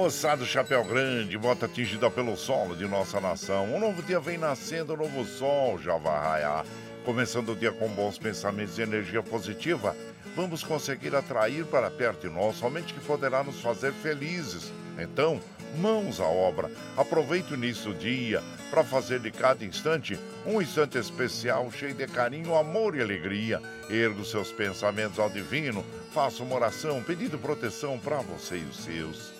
Moçada Chapéu Grande, bota atingida pelo solo de nossa nação. Um novo dia vem nascendo, um novo sol já vai raiar. Começando o dia com bons pensamentos e energia positiva, vamos conseguir atrair para perto de nós somente que poderá nos fazer felizes. Então, mãos à obra. Aproveite o início do dia para fazer de cada instante um instante especial, cheio de carinho, amor e alegria. Ergo seus pensamentos ao divino, faça uma oração pedindo proteção para você e os seus.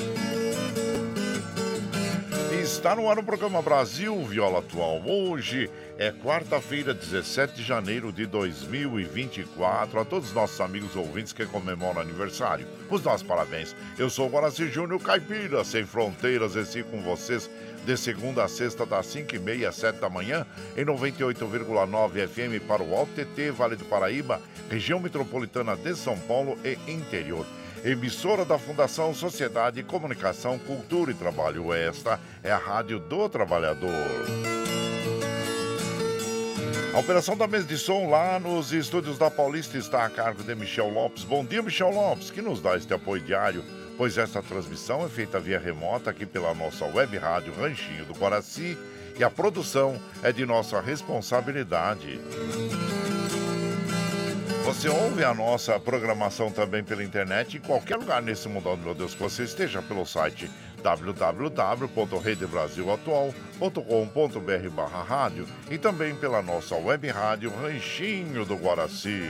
Está no ar o programa Brasil Viola Atual. Hoje é quarta-feira, 17 de janeiro de 2024. A todos os nossos amigos ouvintes que comemoram aniversário, os nossos parabéns. Eu sou o Guaraci Júnior Caipira, sem fronteiras, esse com vocês de segunda a sexta, das 5h30 às 7 da manhã, em 98,9 FM para o Alto TT, Vale do Paraíba, região metropolitana de São Paulo e interior emissora da Fundação Sociedade, Comunicação, Cultura e Trabalho. Esta é a Rádio do Trabalhador. A operação da mesa de som lá nos estúdios da Paulista está a cargo de Michel Lopes. Bom dia, Michel Lopes, que nos dá este apoio diário, pois esta transmissão é feita via remota aqui pela nossa web rádio Ranchinho do Guaraci e a produção é de nossa responsabilidade. Você ouve a nossa programação também pela internet em qualquer lugar nesse mundo, meu Deus, que você esteja pelo site www.redebrasilatual.com.br barra rádio e também pela nossa web rádio Ranchinho do Guaraci.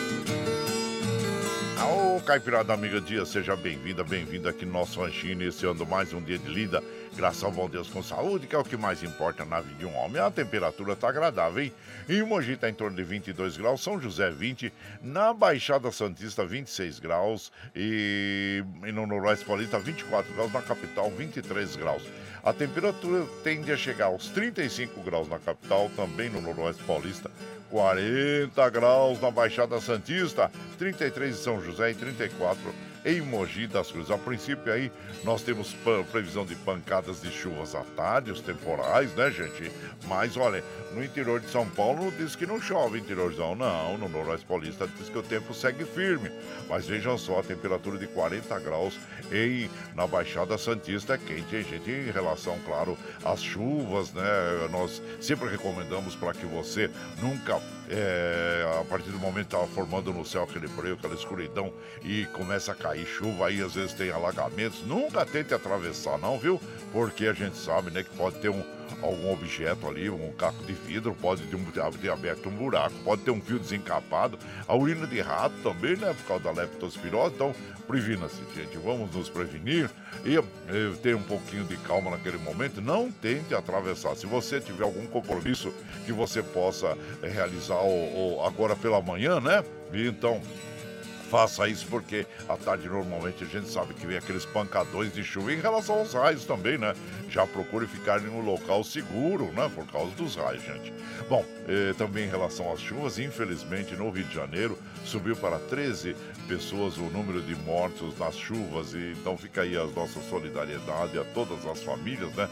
Ô, Caipirada Amiga Dia, seja bem-vinda, bem-vindo aqui no nosso ranchinho, iniciando mais um dia de lida Graças ao bom Deus com saúde, que é o que mais importa na vida de um homem. A temperatura está agradável, hein? Em Mogi está em torno de 22 graus, São José 20, na Baixada Santista 26 graus e, e no Noroeste Paulista 24 graus, na capital 23 graus. A temperatura tende a chegar aos 35 graus na capital, também no Noroeste Paulista, 40 graus na Baixada Santista, 33 em São José e 34 em Mogi das Cruzes. A princípio aí nós temos previsão de pancadas de chuvas à tarde, os temporais, né, gente? Mas olha, no interior de São Paulo diz que não chove, interiorzão não, no Noroeste Paulista diz que o tempo segue firme. Mas vejam só, a temperatura de 40 graus em na Baixada Santista é quente, hein, gente? Em relação, claro, às chuvas, né? Nós sempre recomendamos para que você nunca, é, a partir do momento que estava formando no céu aquele breu, aquela escuridão e começa a cair chuva, aí às vezes tem alagamentos, nunca tente atravessar, não, viu? Porque a gente sabe, né, que pode ter um algum objeto ali, um caco de vidro, pode ter, aberto um buraco, pode ter um fio desencapado, a urina de rato também, né, por causa da leptospirose, então previna-se, gente, vamos nos prevenir e, e ter um pouquinho de calma naquele momento, não tente atravessar, se você tiver algum compromisso que você possa é, realizar o, o, agora pela manhã, né, então faça isso porque à tarde normalmente a gente sabe que vem aqueles pancadões de chuva. Em relação aos raios também, né? Já procure ficar em um local seguro, né? Por causa dos raios, gente. Bom, eh, também em relação às chuvas, infelizmente no Rio de Janeiro subiu para 13 pessoas o número de mortos nas chuvas. E então fica aí a nossa solidariedade a todas as famílias, né?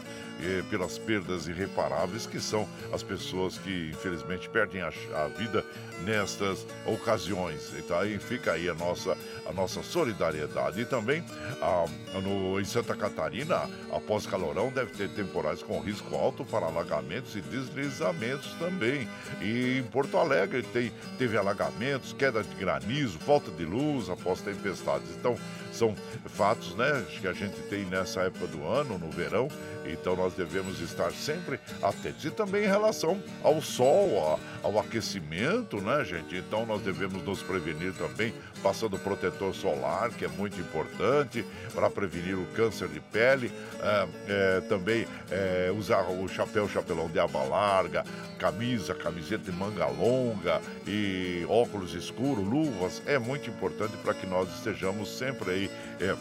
Pelas perdas irreparáveis que são as pessoas que infelizmente perdem a, a vida nestas ocasiões. Então aí fica aí a nossa, a nossa solidariedade. E também ah, no, em Santa Catarina, após calorão, deve ter temporais com risco alto para alagamentos e deslizamentos também. E em Porto Alegre tem, teve alagamentos, queda de granizo, falta de luz após tempestades. Então, são fatos né, que a gente tem nessa época do ano, no verão, então nós devemos estar sempre atentos. E também em relação ao sol, ao aquecimento, né, gente? Então nós devemos nos prevenir também passando protetor solar, que é muito importante para prevenir o câncer de pele. É, é, também é, usar o chapéu, chapelão de aba larga, camisa, camiseta de manga longa e óculos escuros, luvas, é muito importante para que nós estejamos sempre aí é,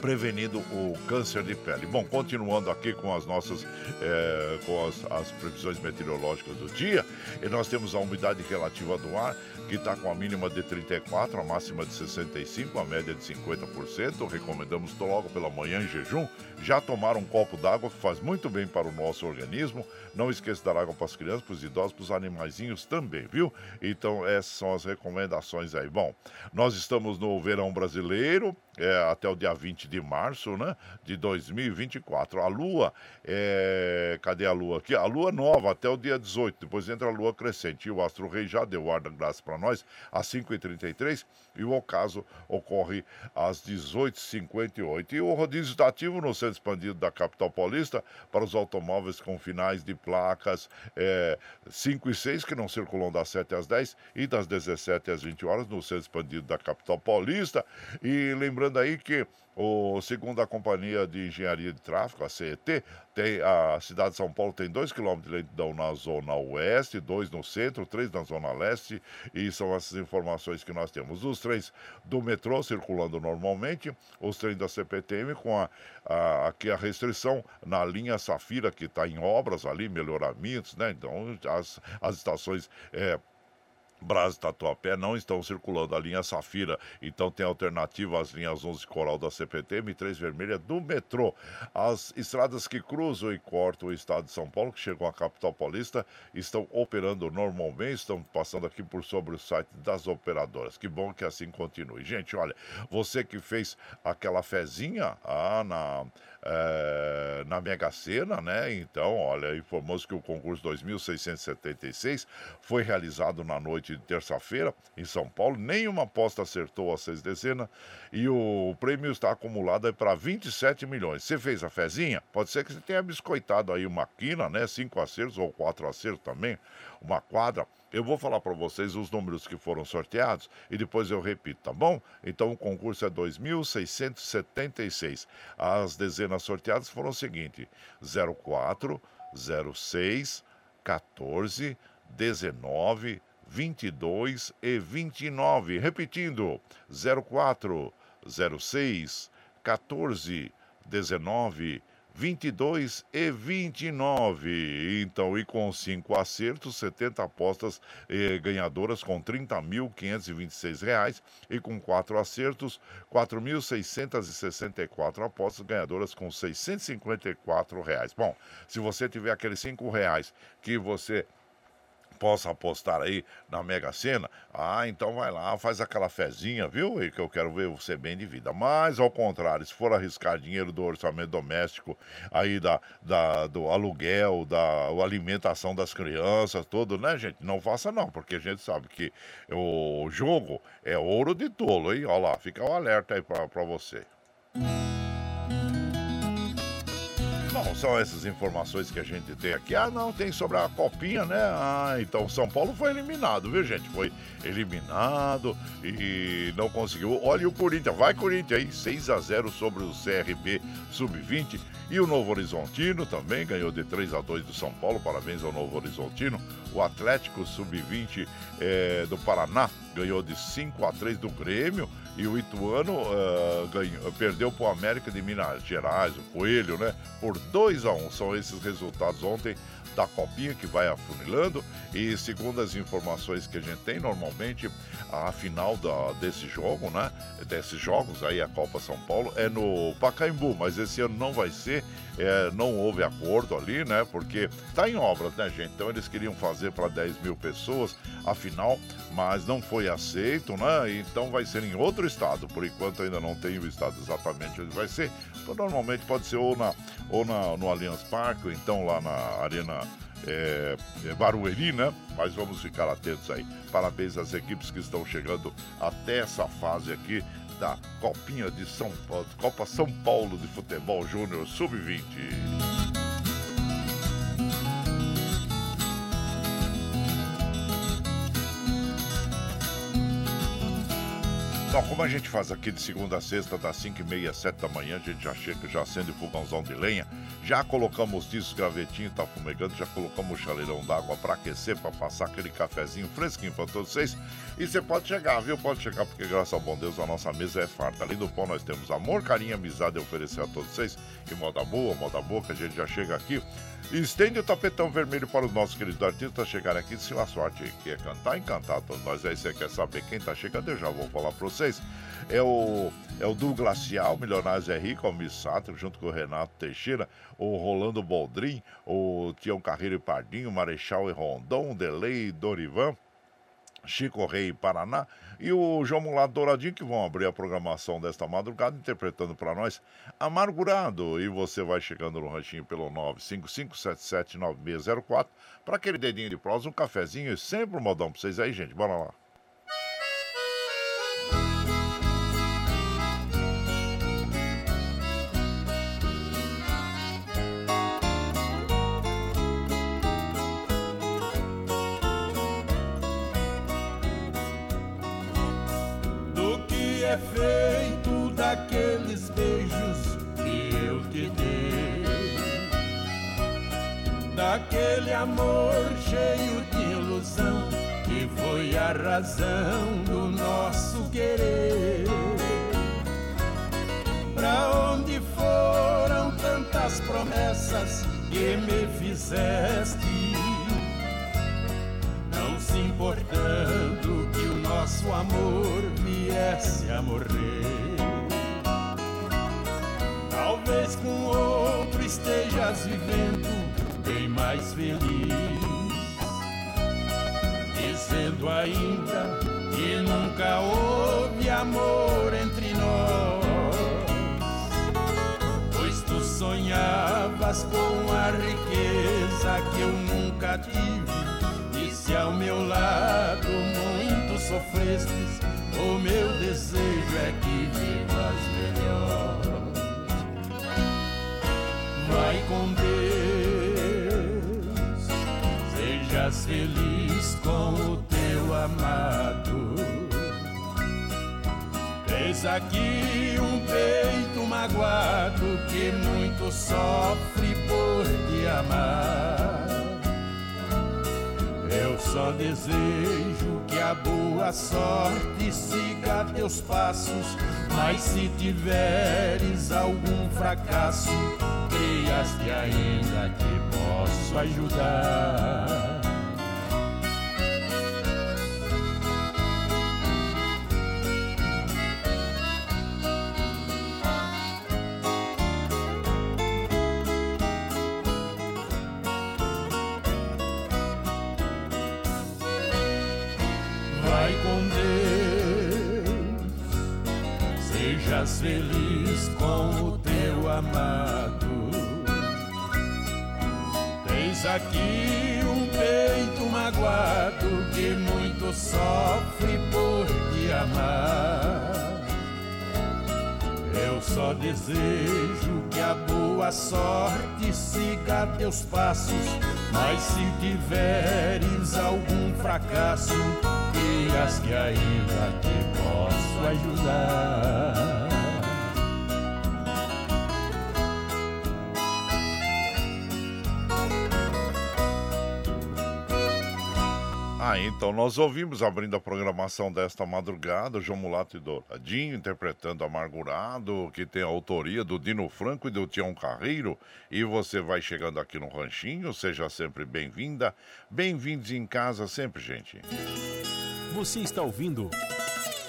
prevenindo o câncer de pele. Bom, continuando aqui com as nossas é, com as, as, previsões meteorológicas do dia, nós temos a umidade relativa do ar que está com a mínima de 34, a máxima de 65, a média de 50%. Recomendamos logo pela manhã em jejum já tomar um copo d'água que faz muito bem para o nosso organismo. Não esqueça de dar água para as crianças, para os idosos, para os animaizinhos também, viu? Então essas são as recomendações aí. Bom, nós estamos no verão brasileiro, é, até o dia 20 de março, né? De 2024. A Lua, é... cadê a Lua aqui? A Lua nova até o dia 18, depois entra a Lua crescente. E o Astro Rei já deu da graça para nós às 5h33 e o ocaso ocorre às 18h58. E o rodízio está ativo no centro expandido da capital paulista para os automóveis com finais de placas é, 5 e 6 que não circulam das 7 às 10 e das 17 às 20 horas no centro expandido da capital paulista. E lembrando aí que o, segundo a Companhia de Engenharia de Tráfego, a CET, tem, a cidade de São Paulo tem 2 km de lentidão na zona oeste, 2 no centro, 3 na zona leste, e são essas informações que nós temos. Os trens do metrô circulando normalmente, os trens da CPTM com a, a aqui a restrição na linha Safira, que está em obras ali, melhoramentos, né? Então, as, as estações. É, Brás e Tatuapé não estão circulando a linha Safira, então tem alternativa às linhas 11 Coral da CPTM e 3 Vermelha do metrô. As estradas que cruzam e cortam o estado de São Paulo, que chegam à capital paulista, estão operando normalmente, estão passando aqui por sobre o site das operadoras. Que bom que assim continue. Gente, olha, você que fez aquela fezinha ah, na é, na Mega Sena, né? Então, olha, informou-se que o concurso 2676 foi realizado na noite de terça-feira em São Paulo. Nenhuma aposta acertou as seis dezenas e o prêmio está acumulado para 27 milhões. Você fez a fezinha? Pode ser que você tenha biscoitado aí uma quina, né? Cinco acertos ou quatro acertos também, uma quadra. Eu vou falar para vocês os números que foram sorteados e depois eu repito, tá bom? Então o concurso é 2.676. As dezenas sorteadas foram o seguinte: 04, 06, 14, 19, 22 e 29. Repetindo: 04, 06, 14, 19, 22 e 29. Então, e com cinco acertos, 70 apostas eh, ganhadoras com 30.526 reais e com quatro acertos, 4.664 apostas ganhadoras com 654 reais. Bom, se você tiver aqueles cinco reais que você possa apostar aí na Mega Sena, ah, então vai lá, faz aquela fezinha, viu? E que eu quero ver você bem de vida. Mas, ao contrário, se for arriscar dinheiro do orçamento doméstico, aí da, da, do aluguel, da alimentação das crianças, tudo, né, gente? Não faça não, porque a gente sabe que o jogo é ouro de tolo, hein? Olha lá, fica o um alerta aí pra você. São essas informações que a gente tem aqui. Ah, não, tem sobre a copinha, né? Ah, então São Paulo foi eliminado, viu, gente? Foi eliminado e não conseguiu. Olha o Corinthians, vai Corinthians aí, 6 a 0 sobre o CRB Sub-20. E o Novo Horizontino também ganhou de 3 a 2 do São Paulo. Parabéns ao Novo Horizontino. O Atlético Sub-20 é, do Paraná ganhou de 5 a 3 do Grêmio. E o Ituano uh, ganhou, perdeu para o América de Minas Gerais, o Coelho, né? Por 2 a 1 São esses resultados ontem da copinha que vai afunilando e segundo as informações que a gente tem, normalmente a final da, desse jogo, né? Desses jogos aí, a Copa São Paulo, é no Pacaembu, mas esse ano não vai ser, é, não houve acordo ali, né? Porque tá em obras, né, gente? Então eles queriam fazer para 10 mil pessoas a final, mas não foi aceito, né? Então vai ser em outro estado. Por enquanto ainda não tem o estado exatamente onde vai ser. Então, normalmente pode ser ou, na, ou na, no Allianz Parque, ou então lá na Arena é, é, Barueri, né? Mas vamos ficar atentos aí. Parabéns às equipes que estão chegando até essa fase aqui da Copinha de São Paulo, Copa São Paulo de Futebol Júnior Sub-20. Bom, como a gente faz aqui de segunda a sexta, das 5 e meia, 7 da manhã, a gente já chega, já acende o fogãozão de lenha, já colocamos o tiço gravetinho, tá fumegando, já colocamos o chaleirão d'água para aquecer, para passar aquele cafezinho fresquinho para todos vocês. E você pode chegar, viu? Pode chegar, porque graças ao bom Deus a nossa mesa é farta. Além do pão, nós temos amor, carinho, amizade a oferecer a todos vocês. E moda boa, moda boa, que a gente já chega aqui Estende o tapetão vermelho para os nossos queridos artistas chegarem aqui. Se a sorte quer cantar, encantar todos nós. Aí você quer saber quem está chegando, eu já vou falar para vocês. É o, é o Du Glacial, Milionários é Rico, o Missato, junto com o Renato Teixeira, o Rolando Boldrin, o Tião Carreiro e Pardinho, Marechal e Rondon, Delei e Dorivan. Chico Rei Paraná e o João Mulato Douradinho, que vão abrir a programação desta madrugada, interpretando para nós Amargurado. E você vai chegando no ranchinho pelo 955779604 para aquele dedinho de prosa, um cafezinho e sempre um modão para vocês aí, gente. Bora lá. Passos, mas se tiveres algum fracasso, creias que ainda te posso ajudar. Sejas feliz com o teu amado. Tens aqui um peito magoado que muito sofre por te amar. Eu só desejo que a boa sorte siga teus passos, mas se tiveres algum fracasso, dias que ainda te posso ajudar. Ah, então nós ouvimos abrindo a programação desta madrugada, João Mulato e Douradinho interpretando Amargurado, que tem a autoria do Dino Franco e do Tião Carreiro. E você vai chegando aqui no Ranchinho, seja sempre bem-vinda. Bem-vindos em casa sempre, gente. Você está ouvindo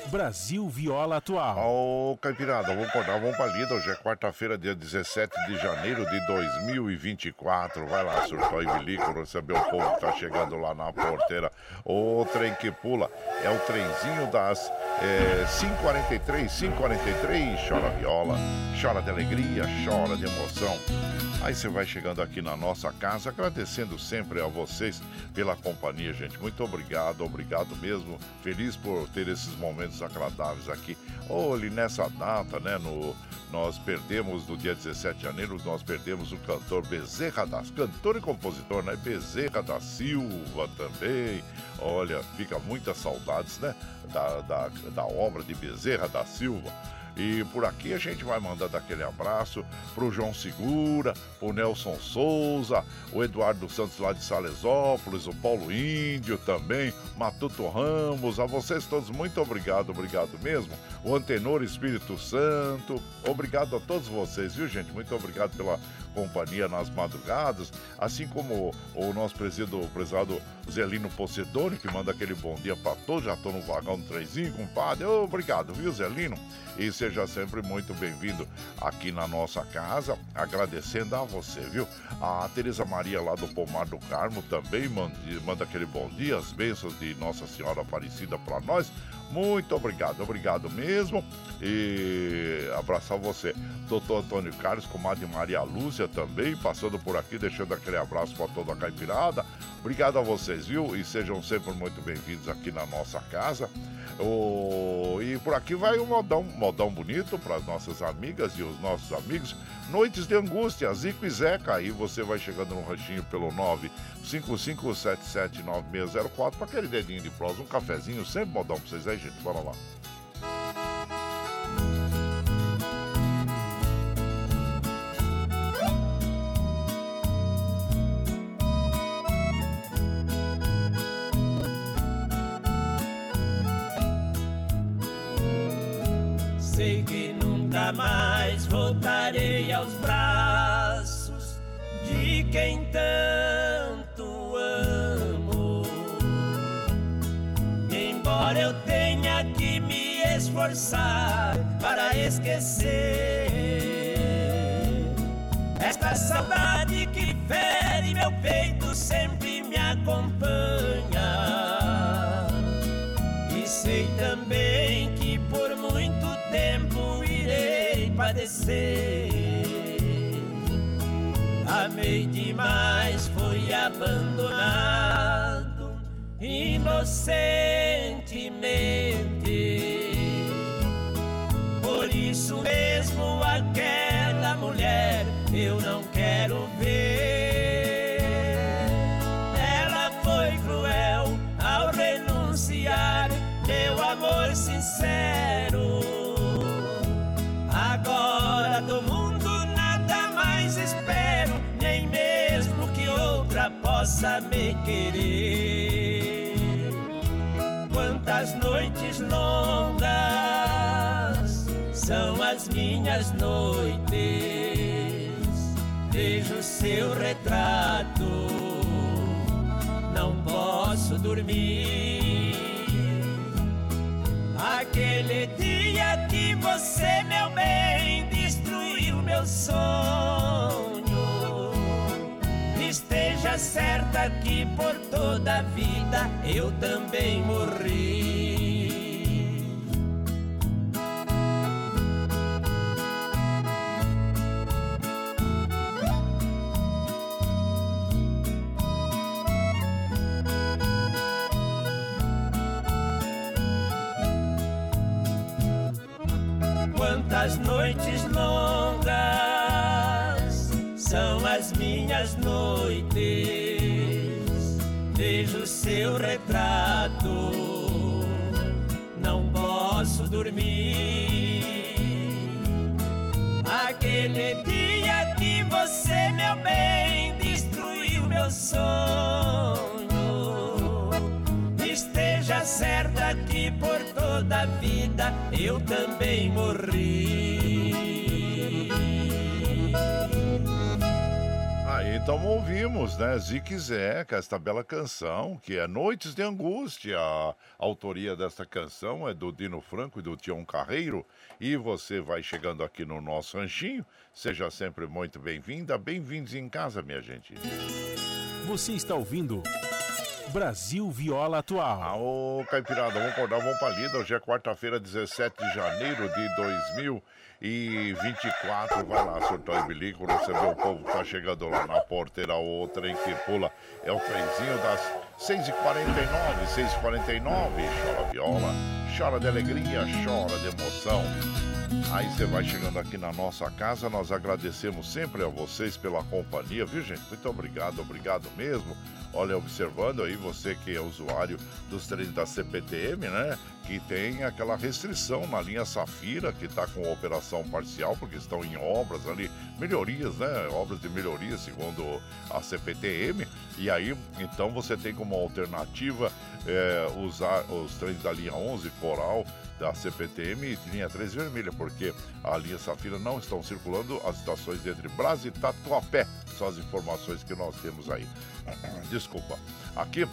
Brasil Viola Atual. Ô, Caipirada, vamos acordar, vamos pra lida. Hoje é quarta-feira, dia 17 de janeiro de 2024. Vai lá, surtou e bilico, receber o povo que tá chegando lá na porteira. O trem que pula é o trenzinho das é, 5h43, 5h43. Chora viola, chora de alegria, chora de emoção. Aí você vai chegando aqui na nossa casa, agradecendo sempre a vocês pela companhia, gente. Muito obrigado, obrigado mesmo. Feliz por ter esses momentos agradáveis aqui. Olhe, nessa data, né, no, nós perdemos, no dia 17 de janeiro, nós perdemos o cantor Bezerra das... Cantor e compositor, né? Bezerra da Silva também. Olha, fica muitas saudades, né? Da, da, da obra de Bezerra da Silva. E por aqui a gente vai mandando aquele abraço pro João Segura, pro Nelson Souza, o Eduardo Santos lá de Salesópolis, o Paulo Índio também, Matuto Ramos, a vocês todos muito obrigado, obrigado mesmo. O Antenor Espírito Santo, obrigado a todos vocês, viu gente? Muito obrigado pela companhia nas madrugadas, assim como o nosso presídio, o prezado Zelino Pocedoni, que manda aquele bom dia para todos, já tô no vagão do trenzinho, compadre. Obrigado, viu, Zelino? E seja sempre muito bem-vindo aqui na nossa casa, agradecendo a você, viu? A Tereza Maria lá do Pomar do Carmo também manda, manda aquele bom dia, as bênçãos de Nossa Senhora Aparecida para nós. Muito obrigado, obrigado mesmo. E abraçar você. Doutor Antônio Carlos, comadre Maria Lúcia também, passando por aqui, deixando aquele abraço para toda a caipirada. Obrigado a vocês, viu? E sejam sempre muito bem-vindos aqui na nossa casa. Oh, e por aqui vai um modão, modão bonito para as nossas amigas e os nossos amigos. Noites de Angústia, Zico e Zeca. Aí você vai chegando no ranchinho pelo 955779604 para aquele dedinho de prosa, um cafezinho, sempre modão para vocês aí, gente. Bora lá. Inocentemente. Por isso mesmo aquela mulher eu não quero ver. Ela foi cruel ao renunciar meu amor sincero. Agora do mundo nada mais espero, nem mesmo que outra possa me querer. São as minhas noites. Vejo seu retrato, não posso dormir. Aquele dia que você, meu bem, destruiu meu sonho. Esteja certa que por toda a vida eu também morri. Noites longas são as minhas noites. Vejo seu retrato, não posso dormir. Aquele dia que você, meu bem, destruiu meu sonho. Toda a vida eu também morri. Aí então ouvimos, né? Zique Zeca, esta bela canção, que é Noites de Angústia. A autoria desta canção é do Dino Franco e do Tião Carreiro. E você vai chegando aqui no nosso ranchinho. Seja sempre muito bem-vinda. Bem-vindos em casa, minha gente. Você está ouvindo Brasil Viola Atual. Ô, Caipirada, vamos acordar, vamos pra lida. Hoje é quarta-feira, 17 de janeiro de 2024. Vai lá, surtar o bilico, receber o povo que tá chegando lá na porteira. O trem que pula é o trenzinho das 6h49, 6h49. Chora viola, chora de alegria, chora de emoção. Aí você vai chegando aqui na nossa casa, nós agradecemos sempre a vocês pela companhia, viu gente? Muito obrigado, obrigado mesmo. Olha, observando aí você que é usuário dos trens da CPTM, né? Que tem aquela restrição na linha Safira, que está com operação parcial, porque estão em obras ali, melhorias, né? Obras de melhoria, segundo a CPTM. E aí, então, você tem como alternativa é, usar os trens da linha 11 Coral da CPTM e linha 3 vermelha, porque a linha Safira não estão circulando as estações entre Brás e Tatuapé. São as informações que nós temos aí. Desculpa. Aqui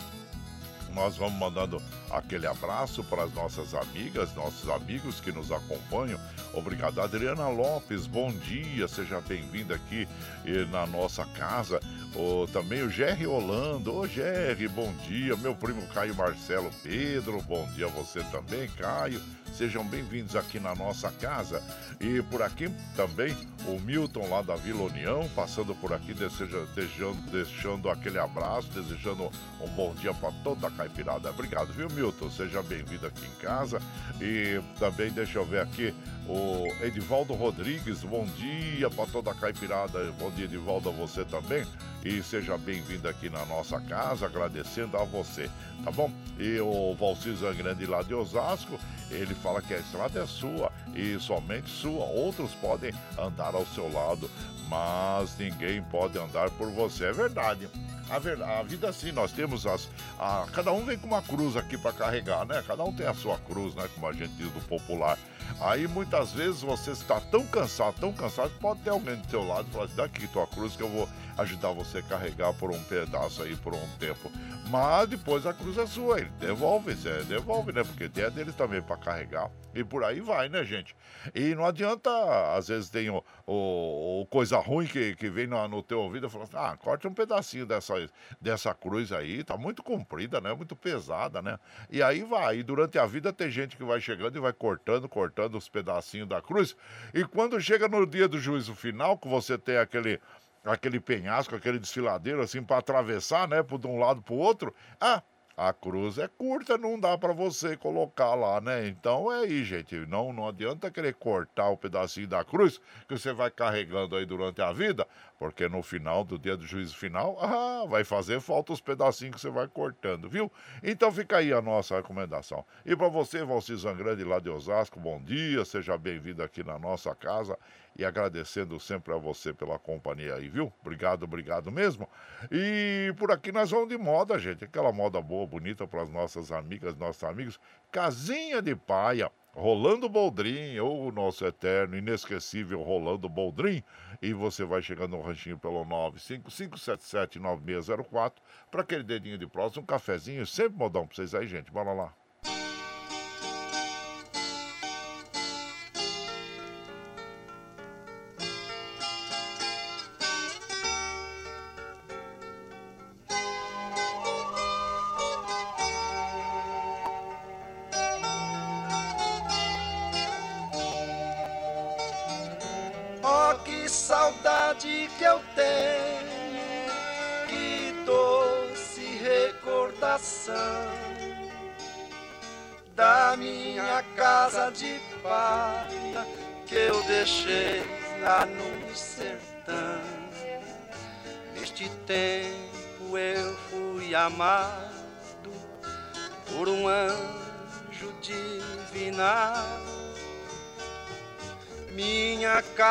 nós vamos mandando aquele abraço para as nossas amigas, nossos amigos que nos acompanham. Obrigado, Adriana Lopes, bom dia, seja bem-vinda aqui eh, na nossa casa. O, também o Gerry Holando, ô Gerry, bom dia. Meu primo Caio Marcelo Pedro, bom dia a você também, Caio. Sejam bem-vindos aqui na nossa casa. E por aqui também o Milton lá da Vila União, passando por aqui, deseja, desejando, deixando aquele abraço, desejando um bom dia para toda a caipirada. Obrigado, viu, Milton? Seja bem-vindo aqui em casa. E também deixa eu ver aqui o Edivaldo Rodrigues, bom dia para toda a caipirada. Bom dia, Edivaldo, a você também. E seja bem-vindo aqui na nossa casa, agradecendo a você, tá bom? E o Valcir Grande lá de Osasco, ele fala que a estrada é sua e somente sua. Outros podem andar ao seu lado, mas ninguém pode andar por você. É verdade. A, ver, a vida assim, nós temos as. A, cada um vem com uma cruz aqui para carregar, né? Cada um tem a sua cruz, né? Como a gente diz do popular. Aí muitas vezes você está tão cansado, tão cansado, pode ter alguém do seu lado e falar assim, daqui tua cruz que eu vou ajudar você a carregar por um pedaço aí por um tempo. Mas depois a cruz é sua, ele devolve, você devolve, né? Porque tem a deles também para carregar. E por aí vai, né, gente? E não adianta, às vezes tem o, o, o coisa ruim que, que vem no, no teu ouvido e fala assim, ah, corte um pedacinho dessa, dessa cruz aí, tá muito comprida, né? Muito pesada, né? E aí vai. E durante a vida tem gente que vai chegando e vai cortando, cortando os pedacinhos da cruz. E quando chega no dia do juízo final, que você tem aquele aquele penhasco, aquele desfiladeiro assim para atravessar, né, por de um lado para o outro. Ah, a cruz é curta, não dá para você colocar lá, né? Então é aí, gente. Não, não adianta querer cortar o pedacinho da cruz que você vai carregando aí durante a vida, porque no final do dia do juízo final, ah, vai fazer falta os pedacinhos que você vai cortando, viu? Então fica aí a nossa recomendação. E para você, Valci Zangrande, lá de Osasco, bom dia, seja bem-vindo aqui na nossa casa e agradecendo sempre a você pela companhia aí, viu? Obrigado, obrigado mesmo. E por aqui nós vamos de moda, gente, aquela moda boa, bonita para as nossas amigas, nossos amigos. Casinha de Paia Rolando Boldrin, ou o nosso eterno, inesquecível Rolando Boldrin. E você vai chegando no ranchinho pelo 955779604 para aquele dedinho de próximo, um cafezinho, sempre modão para vocês aí, gente. Bora lá.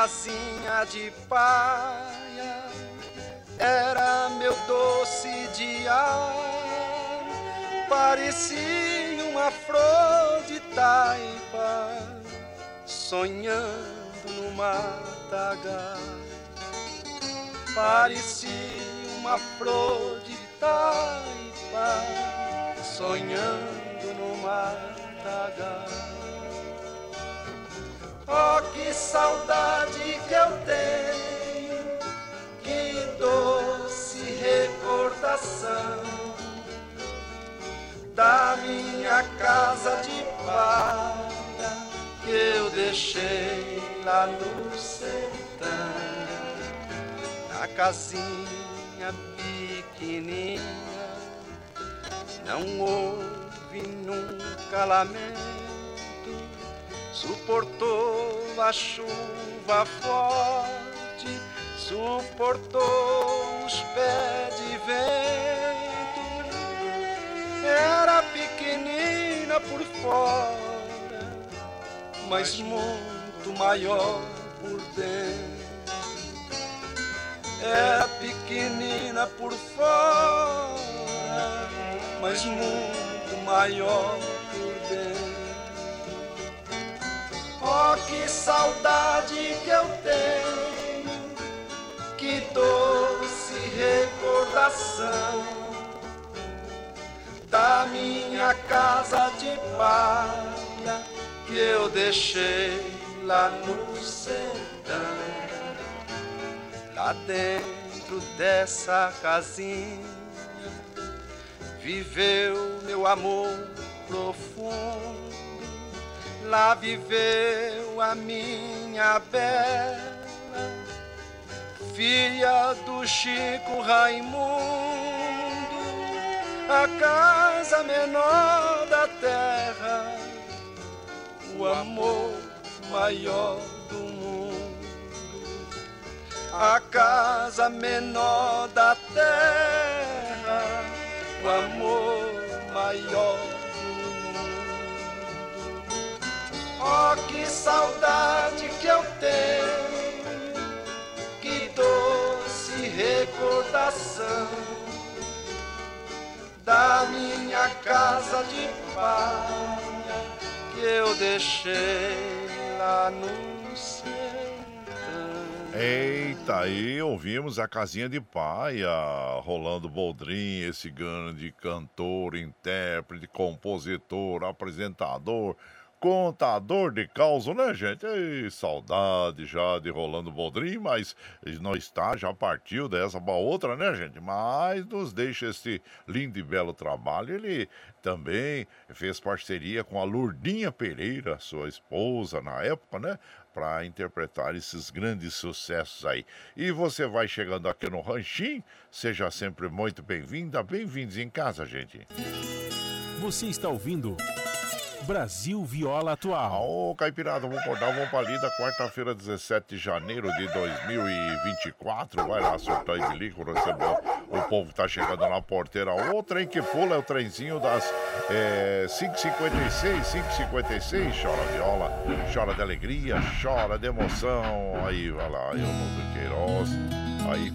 Casinha de paia era meu doce diar, parecia uma flor de taipa sonhando no matagal. Parecia uma flor de taipa sonhando no matagal. Oh, que saudade que eu tenho, que doce recordação da minha casa de palha que eu deixei lá no sertão, na casinha pequenina, não houve nunca lamento suportou a chuva forte, suportou os pés de vento. Era pequenina por fora, mas muito maior por dentro. Era pequenina por fora, mas muito maior Oh, que saudade que eu tenho, que doce recordação da minha casa de palha que eu deixei lá no sertão. Lá dentro dessa casinha viveu meu amor profundo Lá viveu a minha bela filha do Chico Raimundo, a casa menor da terra, o amor maior do mundo, a casa menor da terra, o amor maior Oh, que saudade que eu tenho, que doce recordação da minha casa de palha que eu deixei lá no sertão. Eita, aí ouvimos a casinha de paia, Rolando Boldrin, esse grande cantor, intérprete, compositor, apresentador contador de causa, né, gente? Ei, saudade já de Rolando Boldrin, mas não está, já partiu dessa para outra, né, gente? Mas nos deixa esse lindo e belo trabalho. Ele também fez parceria com a Lourdinha Pereira, sua esposa na época, né? Para interpretar esses grandes sucessos aí. E você vai chegando aqui no Ranchinho, seja sempre muito bem-vinda, bem-vindos em casa, gente. Você está ouvindo. Brasil Viola Atual. Ô, oh, Caipirada, vamos acordar, vamos pra lida, quarta-feira, 17 de janeiro de 2024. Vai lá, surtar e bilico, receber o povo tá chegando na porteira. O trem que pula é o trenzinho das é, 5h56, 5h56. Chora viola, chora de alegria, chora de emoção. Aí, vai lá, aí o Mundo Queiroz. Aí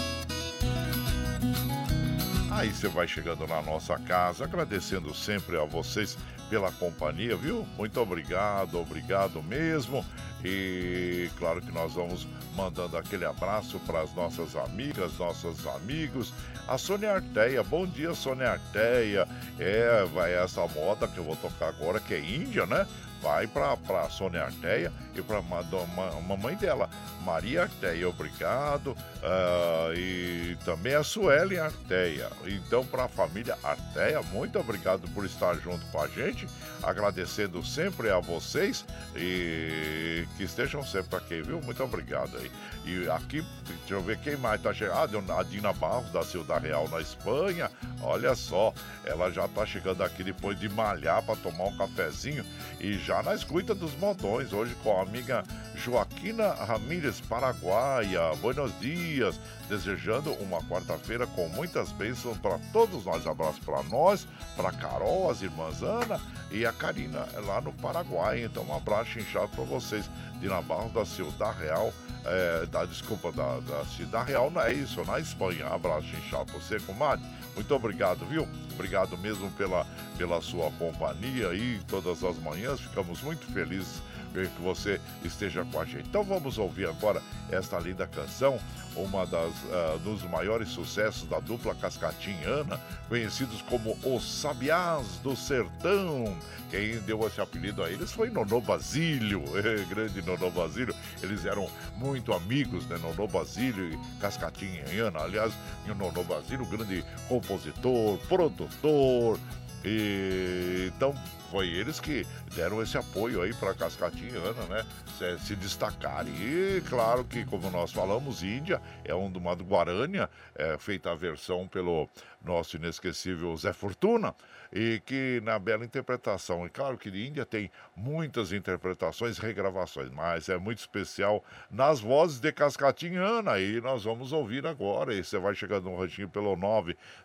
Aí você vai chegando na nossa casa, agradecendo sempre a vocês pela companhia, viu? Muito obrigado, obrigado mesmo. E claro que nós vamos mandando aquele abraço para as nossas amigas, nossos amigos. A Sônia Arteia, bom dia, Sônia Arteia. É, vai essa moda que eu vou tocar agora, que é Índia, né? Vai para a Sônia Arteia e para a mamãe dela, Maria Arteia, obrigado. Uh, e também a Suelen Arteia. Então, para a família Arteia, muito obrigado por estar junto com a gente. Agradecendo sempre a vocês e que estejam sempre aqui, viu? Muito obrigado aí. E aqui, deixa eu ver quem mais está chegando. Ah, a Dina Barros, da Ciudad Real, na Espanha. Olha só, ela já está chegando aqui depois de malhar para tomar um cafezinho e já na escuta dos montões, hoje com a amiga Joaquina Ramírez, Paraguaia. Buenos dias, desejando uma quarta-feira com muitas bênçãos para todos nós. Abraço para nós, para Carol, as irmãs Ana e a Karina lá no Paraguai. Então, um abraço inchado para vocês. de Navarro da Ciudad Real, é, da, desculpa, da, da Cidade Real, não é isso, na Espanha. Abraço inchado para você, comadre. Muito obrigado, viu? Obrigado mesmo pela, pela sua companhia aí todas as manhãs. Ficamos muito felizes que você esteja com a gente. Então vamos ouvir agora esta linda canção, uma das uh, dos maiores sucessos da dupla cascatinhana, conhecidos como os Sabiás do Sertão. Quem deu esse apelido a eles foi Nono Basílio, é, grande Nono Basílio. Eles eram muito amigos, né? Nono Basílio e Cascatinhana. Aliás, Nono Basílio, grande compositor, produtor. E então foi eles que deram esse apoio aí para Cascatinhana, né? Se, se destacarem. E claro que, como nós falamos, Índia é um do Guarânia, é, feita a versão pelo nosso inesquecível Zé Fortuna e que na bela interpretação. E claro que de Índia tem muitas interpretações, regravações, mas é muito especial nas vozes de Cascatinhana. E nós vamos ouvir agora. E você vai chegando no ranchinho pelo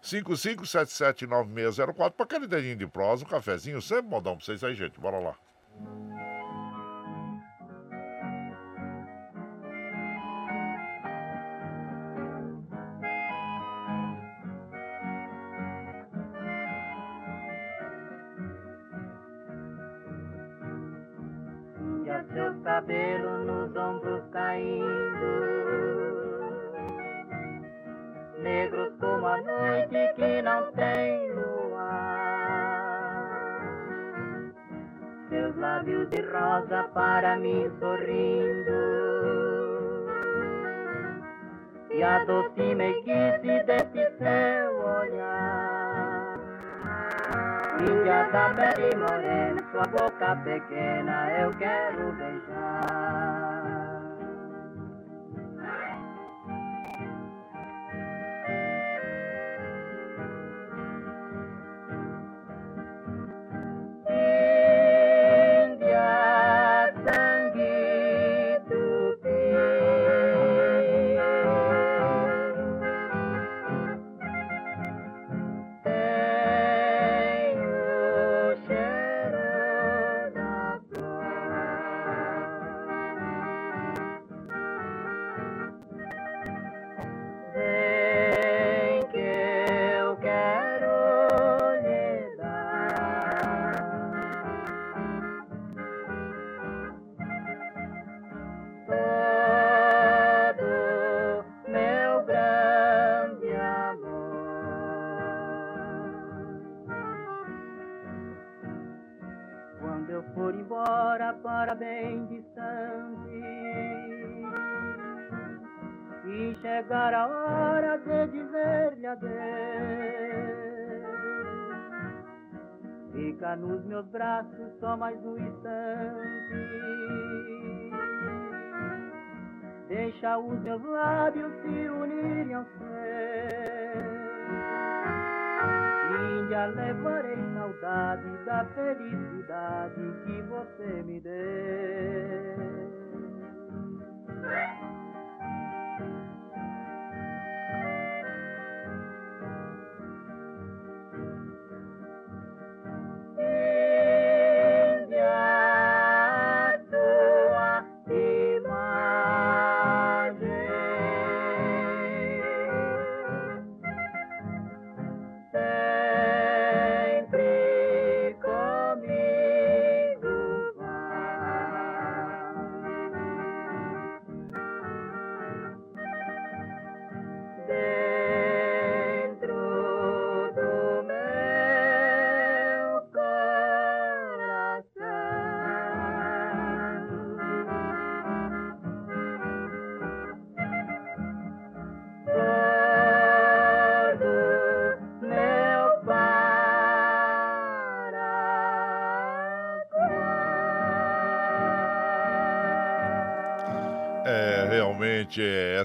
955779604 para aquele dedinho de prosa, um cafezinho, sempre modão para vocês aí, gente. Bora lá. Seus cabelos nos ombros caindo, negros como a noite que não tem luar, seus lábios de rosa para mim sorrindo, e a doce meiguice desse seu olhar. Índia da pele morena, sua boca pequena eu quero beijar. Mais um instante. Deixa os meus lábios se unirem ao seu. Índia, levarei saudade da felicidade que você me deu.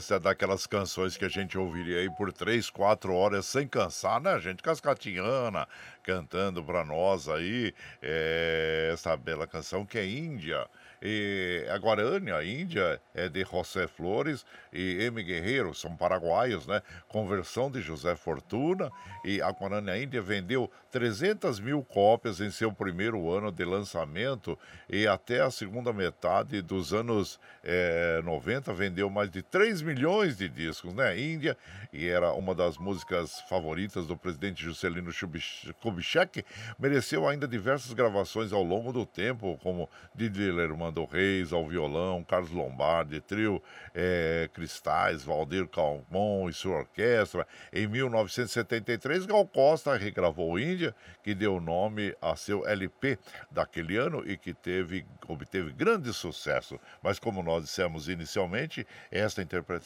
Essa é daquelas canções que a gente ouviria aí por três, quatro horas sem cansar, né, gente? Cascatiana cantando para nós aí é, essa bela canção que é Índia. E a Guarânia, Índia, é de José Flores e M. Guerreiro, são paraguaios, né? Conversão de José Fortuna. E a Guarânia Índia vendeu 300 mil cópias em seu primeiro ano de lançamento e até a segunda metade dos anos é, 90 vendeu mais de 3 milhões de discos, né? Índia, e era uma das músicas favoritas do presidente Juscelino Kubitschek, mereceu ainda diversas gravações ao longo do tempo, como Didi Lerman Armando Reis ao violão, Carlos Lombardi, trio é, Cristais, Valdir Calmon e sua orquestra. Em 1973, Gal Costa regravou Índia, que deu nome a seu LP daquele ano e que teve, obteve grande sucesso. Mas como nós dissemos inicialmente, esta interpretação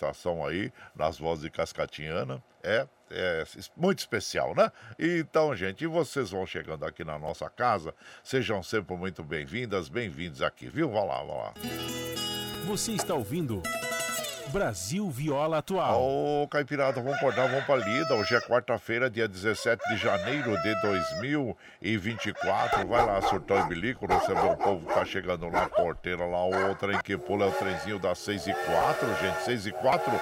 aí, nas vozes de Cascatiana, é é muito especial, né? Então, gente, vocês vão chegando aqui na nossa casa, sejam sempre muito bem-vindas, bem-vindos aqui, viu? Vá lá, vá lá. Você está ouvindo Brasil Viola Atual. Ô, Caipirada, vamos acordar, vamos pra lida. Hoje é quarta-feira, dia 17 de janeiro de 2024. Vai lá, surtão e bilico, receber o povo que tá chegando na porteira lá. O trem que pula é o trenzinho das 6 e 4, gente. 6 e 4.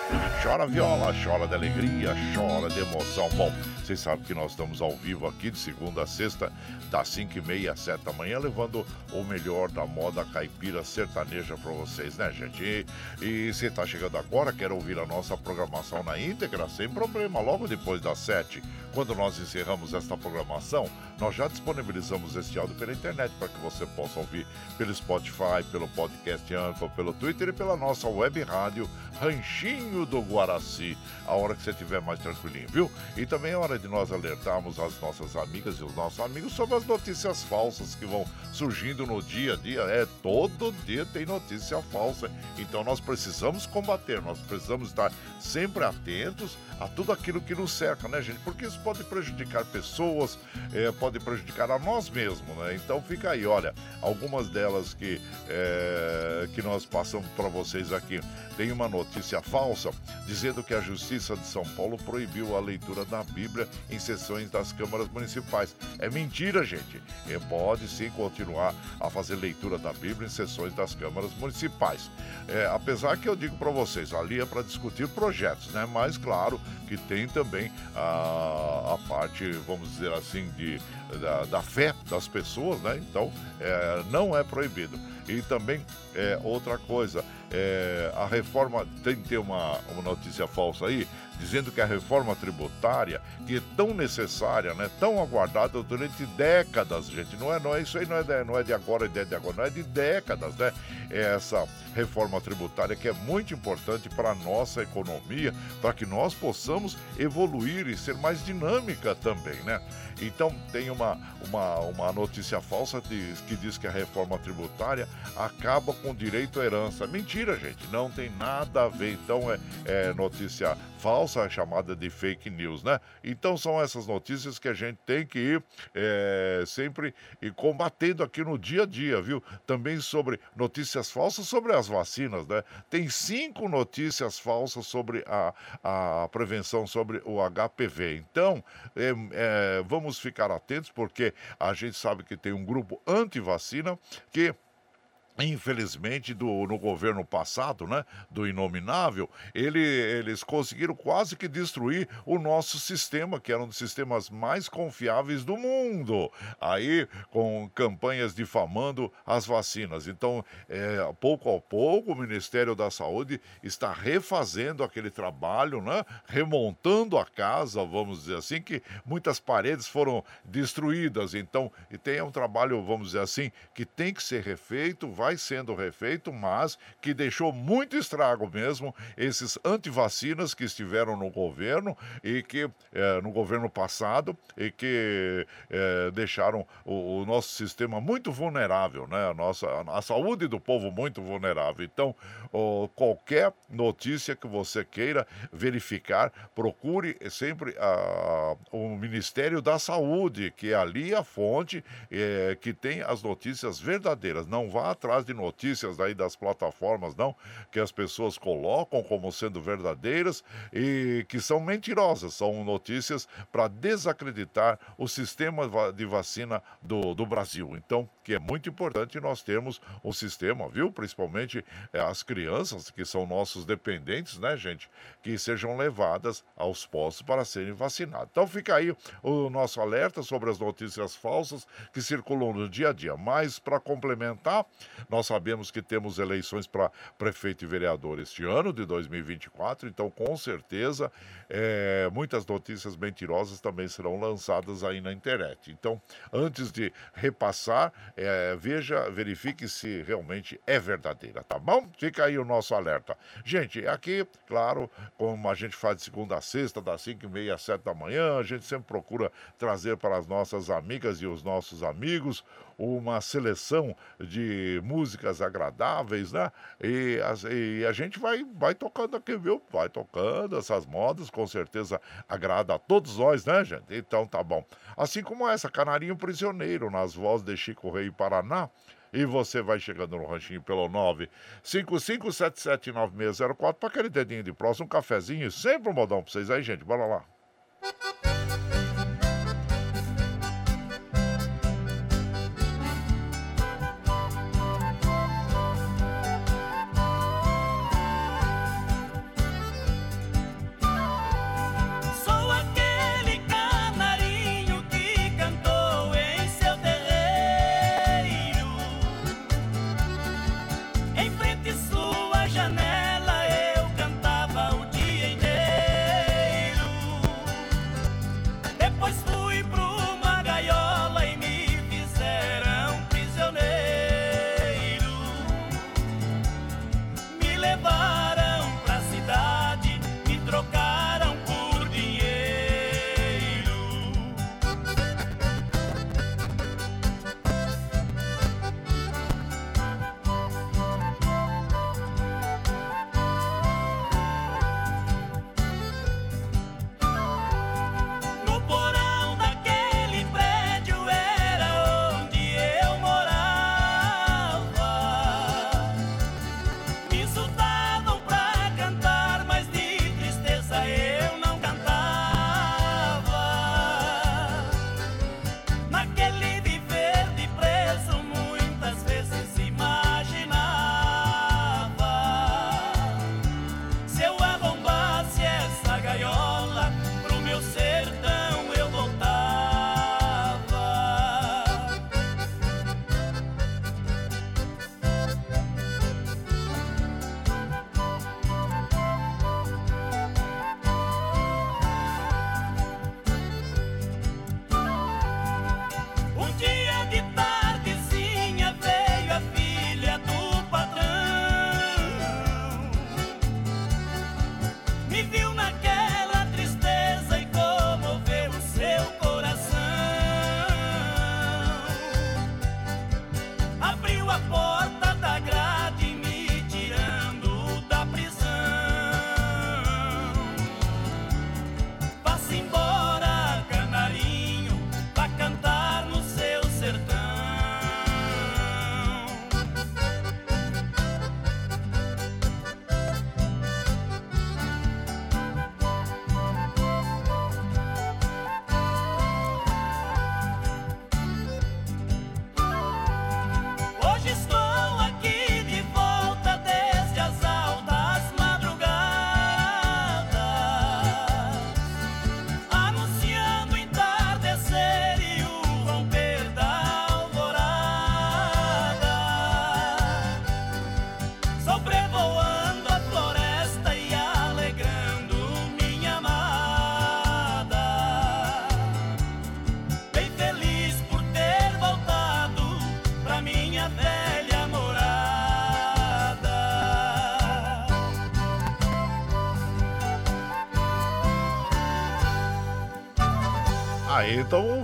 Chora viola, chora de alegria, chora de emoção. Bom, vocês sabem que nós estamos ao vivo aqui de segunda a sexta, das 5 e meia às 7 da manhã, levando o melhor da moda caipira sertaneja pra vocês, né, gente? E você tá chegando agora quer ouvir a nossa programação na íntegra, sem problema, logo depois das 7, quando nós encerramos esta programação, nós já disponibilizamos este áudio pela internet para que você possa ouvir pelo Spotify, pelo podcast Anchor, pelo Twitter e pela nossa web rádio Ranchinho do Guaraci, a hora que você estiver mais tranquilinho, viu? E também é hora de nós alertarmos as nossas amigas e os nossos amigos sobre as notícias falsas que vão surgindo no dia a dia. É, todo dia tem notícia falsa, então nós precisamos combater, nós precisamos estar sempre atentos a tudo aquilo que nos cerca, né, gente? Porque isso pode prejudicar pessoas, é, pode prejudicar a nós mesmos, né? Então fica aí, olha, algumas delas que, é, que nós passamos para vocês aqui. Tem uma notícia falsa dizendo que a Justiça de São Paulo proibiu a leitura da Bíblia em sessões das câmaras municipais. É mentira, gente. E pode sim continuar a fazer leitura da Bíblia em sessões das câmaras municipais. É, apesar que eu digo para vocês, ali é para discutir projetos, né? Mas claro que tem também a, a parte, vamos dizer assim, de, da, da fé das pessoas, né? Então, é, não é proibido. E também, é, outra coisa, é, a reforma tem que ter uma, uma notícia falsa aí, dizendo que a reforma tributária, que é tão necessária, né, tão aguardada durante décadas, gente, não é, não é isso aí, não é de, não é de agora, é de agora, não é de décadas, né? É essa reforma tributária que é muito importante para a nossa economia, para que nós possamos evoluir e ser mais dinâmica também, né? Então tem uma, uma, uma notícia falsa de, que diz que a reforma tributária acaba com direito à herança. Mentira, gente, não tem nada a ver. Então é, é notícia falsa, chamada de fake news, né? Então são essas notícias que a gente tem que ir é, sempre combatendo aqui no dia a dia, viu? Também sobre notícias falsas sobre as vacinas, né? Tem cinco notícias falsas sobre a, a prevenção sobre o HPV. Então, é, é, vamos ficar atentos, porque a gente sabe que tem um grupo anti-vacina que infelizmente do, no governo passado, né, do inominável, ele, eles conseguiram quase que destruir o nosso sistema, que era um dos sistemas mais confiáveis do mundo. Aí com campanhas difamando as vacinas. Então, é, pouco a pouco, o Ministério da Saúde está refazendo aquele trabalho, né, remontando a casa, vamos dizer assim, que muitas paredes foram destruídas. Então, tem um trabalho, vamos dizer assim, que tem que ser refeito vai sendo refeito, mas que deixou muito estrago mesmo esses antivacinas que estiveram no governo e que eh, no governo passado e que eh, deixaram o, o, nosso sistema muito vulnerável, né? A nossa a saúde do povo muito vulnerável. Então, qualquer notícia que você queira verificar, procure sempre a, o Ministério da Saúde, que é ali a fonte eh, que tem as notícias verdadeiras. Não vá atrás atrás de notícias aí das plataformas, não, que as pessoas colocam como sendo verdadeiras e que são mentirosas. São notícias para desacreditar o sistema de vacina do, do Brasil. Então, que é muito importante nós termos um sistema, viu? Principalmente é, as crianças, que são nossos dependentes, né, gente? Que sejam levadas aos postos para serem vacinados. Então, fica aí o nosso alerta sobre as notícias falsas que circulam no dia a dia. Mas, para complementar, nós sabemos que temos eleições para prefeito e vereador este ano de 2024, então, com certeza, é, muitas notícias mentirosas também serão lançadas aí na internet. Então, antes de repassar, é, veja, verifique se realmente é verdadeira, tá bom? Fica aí o nosso alerta. Gente, aqui, claro, como a gente faz de segunda a sexta, das 5 e meia às 7 da manhã, a gente sempre procura trazer para as nossas amigas e os nossos amigos uma seleção de músicas agradáveis, né? E, e, a gente vai, vai tocando aqui, viu? Vai tocando essas modas, com certeza agrada a todos nós, né, gente? Então tá bom. Assim como essa, Canarinho Prisioneiro, nas vozes de Chico Rei Paraná. E você vai chegando no ranchinho pelo 955779604 para aquele dedinho de próximo, um cafezinho sempre um modão para vocês aí, gente. Bora lá.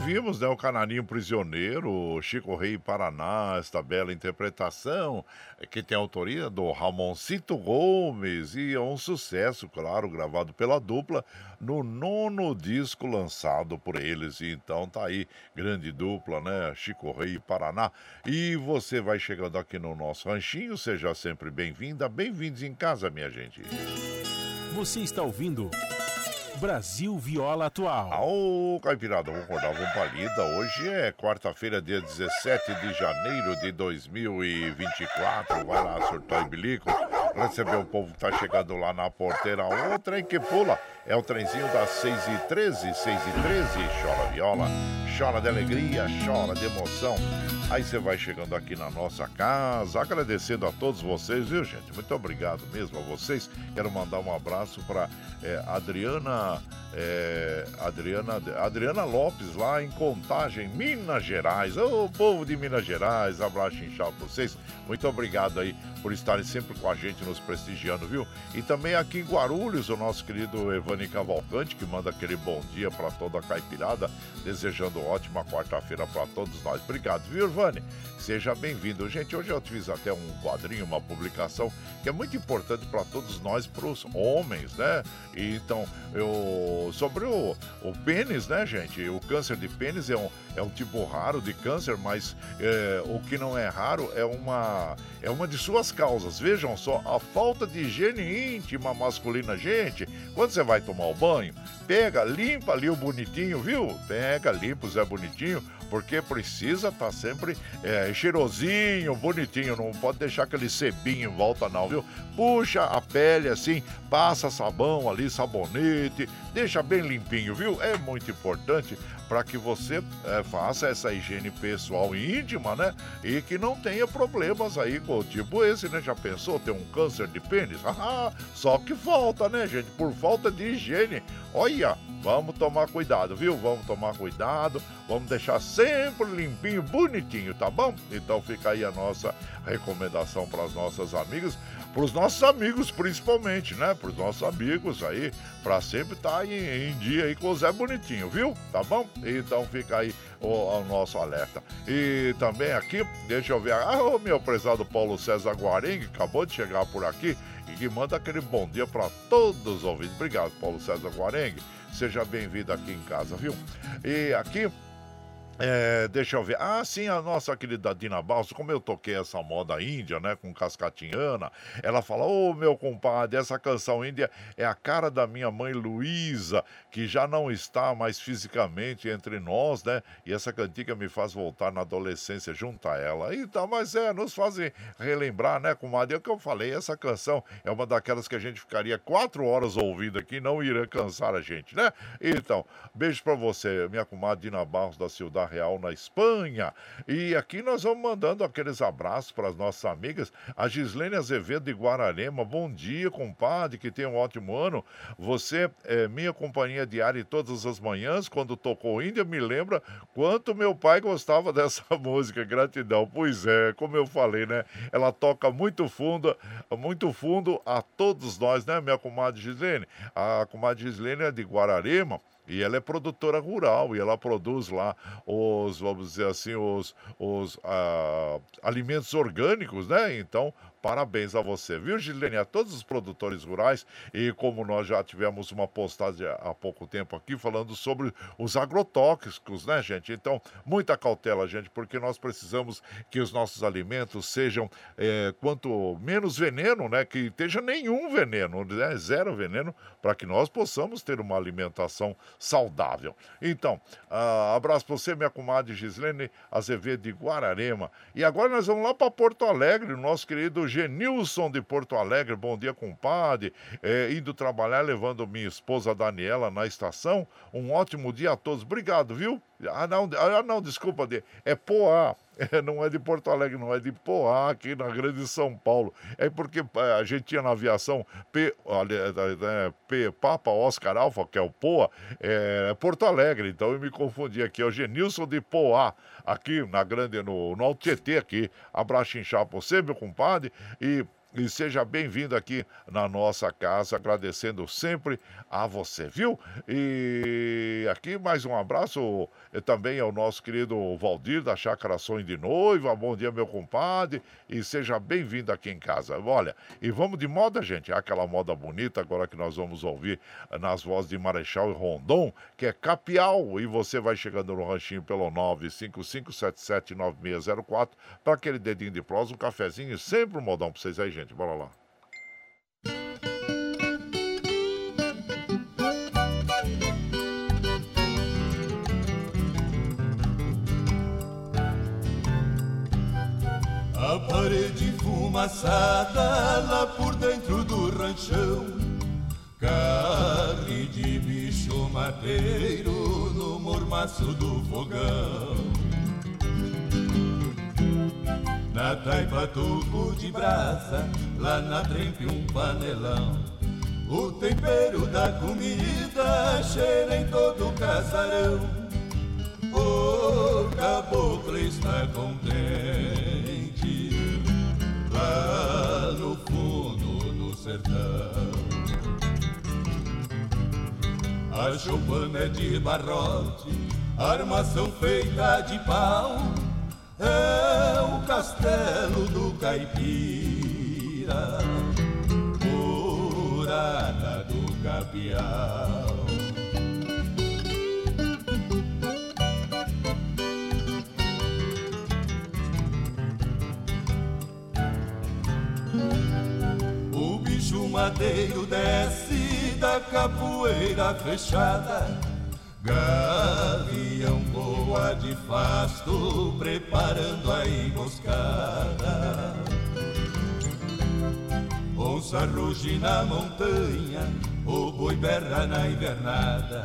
Ouvimos, né, o Canarinho Prisioneiro, Chico Rei Paraná, esta bela interpretação, que tem autoria do Ramoncito Gomes, e é um sucesso, claro, gravado pela dupla no nono disco lançado por eles. E então tá aí, grande dupla, né, Chico Rei Paraná. E você vai chegando aqui no nosso ranchinho, seja sempre bem-vinda, bem-vindos em casa, minha gente. Você está ouvindo Brasil Viola Atual. Ô, Caipirada, vamos acordar, vamos palida. Hoje é quarta-feira, dia 17 de janeiro de 2024. Vai lá, surtou e bilico. Receber o povo que tá chegando lá na porteira. O trem que pula é o trenzinho das 6 e 13 6 e 13 Chora viola, chora de alegria, chora de emoção. Aí você vai chegando aqui na nossa casa, agradecendo a todos vocês, viu, gente? Muito obrigado mesmo a vocês. Quero mandar um abraço para é, Adriana, é, Adriana, Adriana Lopes, lá em Contagem, Minas Gerais. Ô, povo de Minas Gerais, abraço inchado para vocês. Muito obrigado aí por estarem sempre com a gente, nos prestigiando, viu? E também aqui em Guarulhos, o nosso querido Evani Cavalcante, que manda aquele bom dia para toda a caipirada, desejando ótima quarta-feira para todos nós. Obrigado, viu, Evani? Seja bem-vindo. Gente, hoje eu fiz até um quadrinho, uma publicação que é muito importante para todos nós, para os homens, né? E, então, eu sobre o, o pênis, né, gente? O câncer de pênis é um, é um tipo raro de câncer, mas é, o que não é raro é uma, é uma de suas causas. Vejam só, a falta de higiene íntima masculina. Gente, quando você vai tomar o banho, pega, limpa ali o bonitinho, viu? Pega, limpa o Zé Bonitinho, porque precisa estar tá sempre é, cheirosinho, bonitinho, não pode deixar aquele sebinho em volta não, viu? Puxa a pele assim, passa sabão ali, sabonete, deixa bem limpinho, viu? É muito importante para que você é, faça essa higiene pessoal íntima, né? E que não tenha problemas aí tipo esse, né? Já pensou ter um câncer de pênis? Ah, só que falta, né, gente? Por falta de higiene. Olha, vamos tomar cuidado, viu? Vamos tomar cuidado, vamos deixar sempre limpinho, bonitinho, tá bom? Então fica aí a nossa recomendação para as nossas amigas, para os nossos amigos principalmente, né? Para os nossos amigos aí, para sempre estar tá em, em, dia aí com o Zé Bonitinho, viu? Tá bom? Então fica aí o, o, nosso alerta. E também aqui, deixa eu ver, ah, o meu prezado Paulo César Guarengue acabou de chegar por aqui e que manda aquele bom dia para todos os ouvintes. Obrigado, Paulo César Guarengue. Seja bem-vindo aqui em casa, viu? E aqui é, deixa eu ver. Ah, sim, a nossa querida Dina Balso, como eu toquei essa moda índia, né, com cascatinhana, ela fala: Ô oh, meu compadre, essa canção índia é a cara da minha mãe Luísa, que já não está mais fisicamente entre nós, né? E essa cantiga me faz voltar na adolescência junto a ela. Então, mas é, nos fazem relembrar, né, comadre? É o que eu falei, essa canção é uma daquelas que a gente ficaria quatro horas ouvindo aqui, não iria cansar a gente, né? Então, beijo pra você, minha comadre Dina Barros da Ciudad Real na Espanha. E aqui nós vamos mandando aqueles abraços para as nossas amigas. A Gislene Azevedo de Guararema. Bom dia, compadre, que tenha um ótimo ano. Você é minha companhia diária todas as manhãs. Quando tocou Índia, me lembra quanto meu pai gostava dessa música. Gratidão. Pois é, como eu falei, né? Ela toca muito fundo, muito fundo a todos nós, né, minha comadre Gislene? A comadre Gislene é de Guararema. E ela é produtora rural e ela produz lá os, vamos dizer assim, os, os ah, alimentos orgânicos, né? Então, Parabéns a você, viu, Gilene? A todos os produtores rurais. E como nós já tivemos uma postagem há pouco tempo aqui falando sobre os agrotóxicos, né, gente? Então, muita cautela, gente, porque nós precisamos que os nossos alimentos sejam é, quanto menos veneno, né? Que esteja nenhum veneno, né? Zero veneno, para que nós possamos ter uma alimentação saudável. Então, uh, abraço para você, minha comadre Gislene Azevedo de Guararema. E agora nós vamos lá para Porto Alegre, o nosso querido Genilson de Porto Alegre, bom dia, compadre. É, indo trabalhar, levando minha esposa Daniela na estação. Um ótimo dia a todos. Obrigado, viu? Ah, não, ah, não desculpa, é Poá. É, não é de Porto Alegre, não, é de Poá, aqui na Grande São Paulo. É porque é, a gente tinha na aviação P, é, é, P Papa Oscar Alfa, que é o Poa, é Porto Alegre, então eu me confundi aqui. É o Genilson de Poá, aqui na Grande, no, no Altietê aqui. Abraço inchado pra você, meu compadre. E e seja bem-vindo aqui na nossa casa, agradecendo sempre a você, viu? E aqui mais um abraço também ao nosso querido Valdir da Chácara Sonho de Noiva. Bom dia, meu compadre, e seja bem-vindo aqui em casa. Olha, e vamos de moda, gente, aquela moda bonita agora que nós vamos ouvir nas vozes de Marechal e Rondon, que é Capial, e você vai chegando no ranchinho pelo 955779604 para aquele dedinho de prosa, um cafezinho e sempre um modão para vocês aí, gente. Bora lá. A parede fumaçada lá por dentro do ranchão. Carne de bicho mateiro no mormaço do fogão Na taipa tubo de brasa, lá na trempe um panelão. O tempero da comida cheira em todo o casarão. O caboclo está contente lá no fundo do sertão. A choupana é de barrote, armação feita de pau, é o castelo do caipira, morada do capial. madeiro desce da capoeira fechada. Gavião voa de fasto, preparando a emboscada. Onça ruge na montanha, o boi berra na invernada.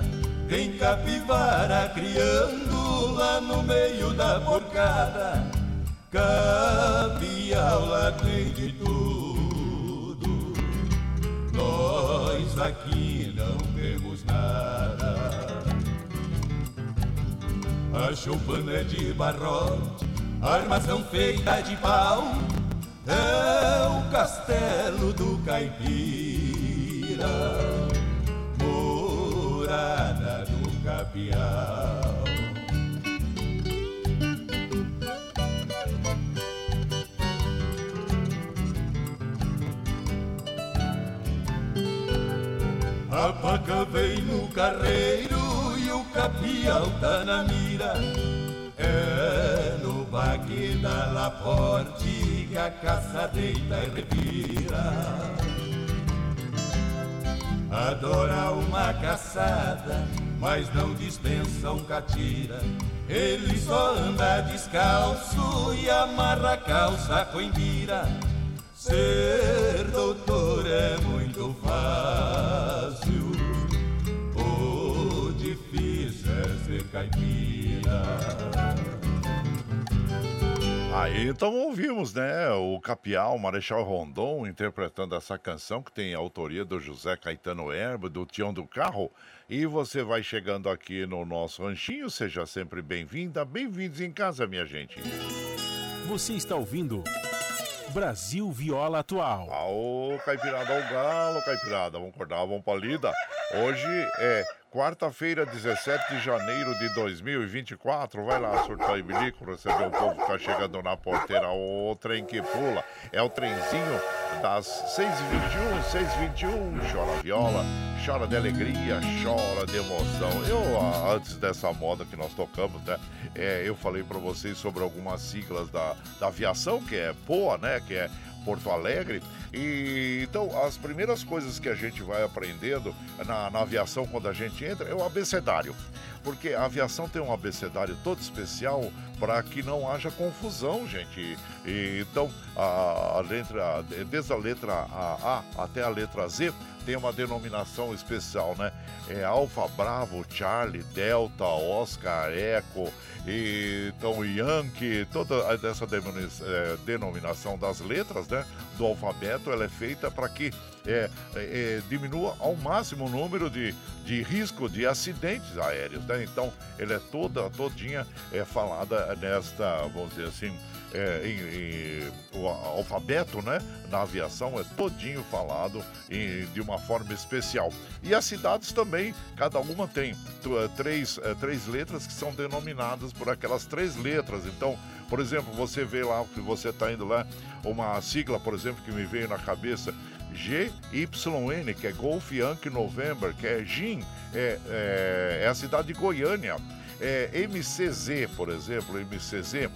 Tem capivara criando lá no meio da porcada. Capial lá tem de tudo nós aqui não temos nada. A choupana de barrote, armação feita de pau, é o castelo do caipira, morada do capial. A paca vem no carreiro o capial tá na mira. É no baque da Laporte que a caça deita e revira. Adora uma caçada, mas não dispensa um catira. Ele só anda descalço e amarra a calça com embira. Ser doutor é muito fácil, caipira. Aí então ouvimos, né, o Capial, Marechal Rondon, interpretando essa canção que tem a autoria do José Caetano Herbo, do Tião do Carro. E você vai chegando aqui no nosso ranchinho, seja sempre bem-vinda, bem-vindos em casa, minha gente. Você está ouvindo Brasil Viola Atual. Aô, Caipirada, ao galo, Caipirada. Vamos acordar, vamos pra lida. Hoje é quarta-feira, 17 de janeiro de 2024. Vai lá, surtar e bilico, receber o povo que tá chegando na porteira. O trem que pula. É o trenzinho das 6h21, 6h21. Chora viola, chora de alegria, chora de emoção. Eu, antes dessa moda que nós tocamos, né? É, eu falei para vocês sobre algumas siglas da, da aviação, que é POA, né? Que é Porto Alegre. E então as primeiras coisas que a gente vai aprendendo na, na aviação quando a gente entra é o abecedário porque a aviação tem um abecedário todo especial para que não haja confusão, gente. E, então, a, a, letra, desde a letra a, a, até a letra Z tem uma denominação especial, né? É Alfa, Bravo, Charlie, Delta, Oscar, Eco, e, então Yankee, toda essa é, denominação das letras, né? Do alfabeto, ela é feita para que é, é, diminua ao máximo o número de, de risco de acidentes aéreos, né? Então, ele é toda, todinha é, falada nesta, vamos dizer assim, é, em, em, o alfabeto, né, na aviação é todinho falado em, de uma forma especial. E as cidades também, cada uma tem é, três, é, três letras que são denominadas por aquelas três letras. Então, por exemplo, você vê lá que você está indo lá, uma sigla, por exemplo, que me veio na cabeça, GYN, que é Golf Yankee November, que é GIN, é, é, é a cidade de Goiânia. É, MCZ, por exemplo, MCZ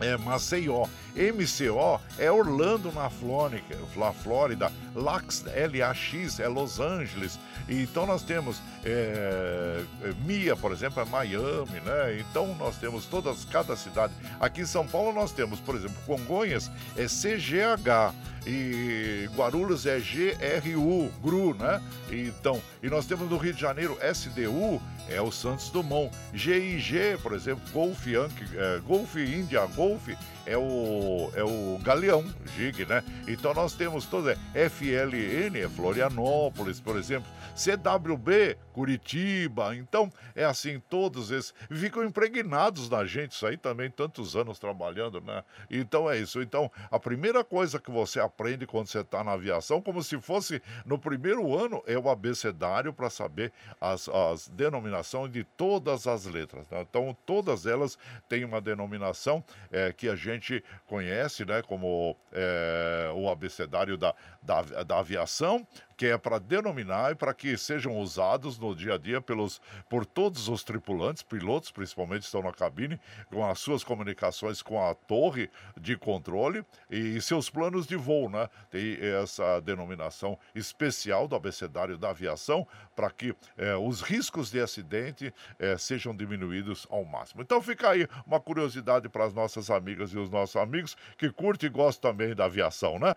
é Maceió. MCO é Orlando, na Flórida, na Flórida. LAX, LAX é Los Angeles. Então nós temos é, Mia, por exemplo, é Miami, né? Então nós temos todas, cada cidade. Aqui em São Paulo nós temos, por exemplo, Congonhas é CGH e Guarulhos é GRU, GRU, né? Então, e nós temos no Rio de Janeiro SDU, é o Santos Dumont. GIG, por exemplo, Golf Yankee, é, Golf India, Golf é o, é o Galeão, GIG, né? Então nós temos toda FLN, é Florianópolis, por exemplo, CWB, Curitiba. Então, é assim, todos esses ficam impregnados na gente, isso aí também, tantos anos trabalhando, né? Então é isso. Então, a primeira coisa que você aprende quando você está na aviação, como se fosse no primeiro ano, é o abecedário para saber as, as denominações de todas as letras. Né? Então, todas elas têm uma denominação é, que a gente conhece, né? Como é, o abecedário da, da, da aviação, que é para denominar e para que sejam usados no dia a dia pelos, por todos os tripulantes, pilotos principalmente estão na cabine, com as suas comunicações com a torre de controle e seus planos de voo, né? Tem essa denominação especial do abecedário da aviação para que eh, os riscos de acidente eh, sejam diminuídos ao máximo. Então fica aí uma curiosidade para as nossas amigas e os nossos amigos que curtem e gostam também da aviação, né?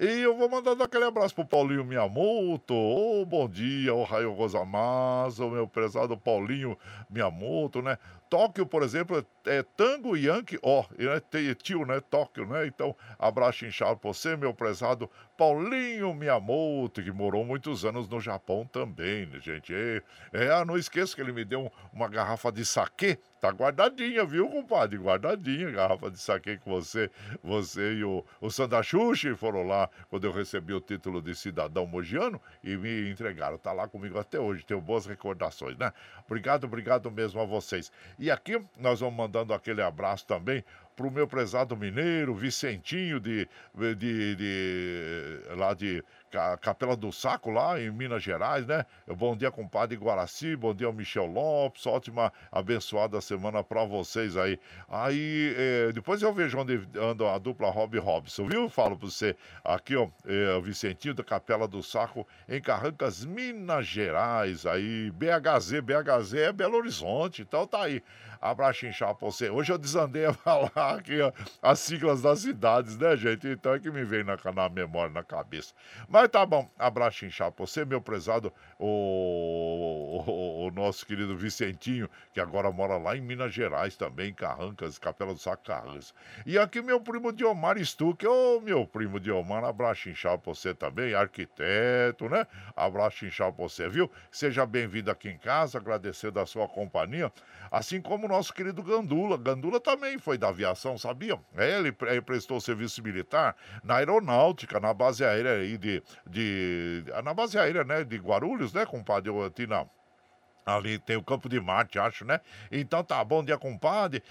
E eu vou mandando aquele abraço pro Paulinho Miyamoto. Oh, bom dia, o oh, Raio Gozamazo, meu prezado Paulinho Miyamoto, né? Tóquio, por exemplo, é Tango Yankee, ó, oh, é tio, né? Tóquio, né? Então, abraço inchado pra você, meu prezado Paulinho Miyamoto, que morou muitos anos no Japão também, né, gente? É, é, não esqueça que ele me deu uma garrafa de saquê Tá guardadinha, viu, compadre? Guardadinha, garrafa de saque que você, você e o, o Sandachuchi foram lá quando eu recebi o título de cidadão mogiano e me entregaram. Tá lá comigo até hoje, tenho boas recordações, né? Obrigado, obrigado mesmo a vocês. Aqui nós vamos mandando aquele abraço também pro meu prezado mineiro, Vicentinho de, de, de lá de Capela do Saco, lá em Minas Gerais, né? Bom dia, compadre Guaraci, bom dia Michel Lopes, ótima, abençoada semana para vocês aí. Aí, é, depois eu vejo onde anda a dupla Rob Robson, viu? Falo para você, aqui, ó, é, o Vicentinho da Capela do Saco, em Carrancas, Minas Gerais, aí, BHZ, BHZ é Belo Horizonte, então tá aí. Abraço inchado pra você. Hoje eu desandei a falar aqui as siglas das cidades, né, gente? Então é que me vem na, na memória, na cabeça. Mas tá bom. Abraço inchado pra você, meu prezado, o, o, o, nosso querido Vicentinho, que agora mora lá em Minas Gerais também, Carrancas, Capela do Saco Carrancas. E aqui meu primo Diomar Stuck, ô meu primo Diomar, abraço inchado pra você também, arquiteto, né? Abraço inchado pra você, viu? Seja bem-vindo aqui em casa, agradecendo a sua companhia. Assim como o nosso querido Gandula. Gandula também foi da aviação, sabiam? É, ele prestou serviço militar na aeronáutica, na base aérea aí de, de. Na base aérea, né? De Guarulhos, né, compadre? Tina? Ali tem o Campo de Marte, acho, né? Então tá, bom dia, compadre.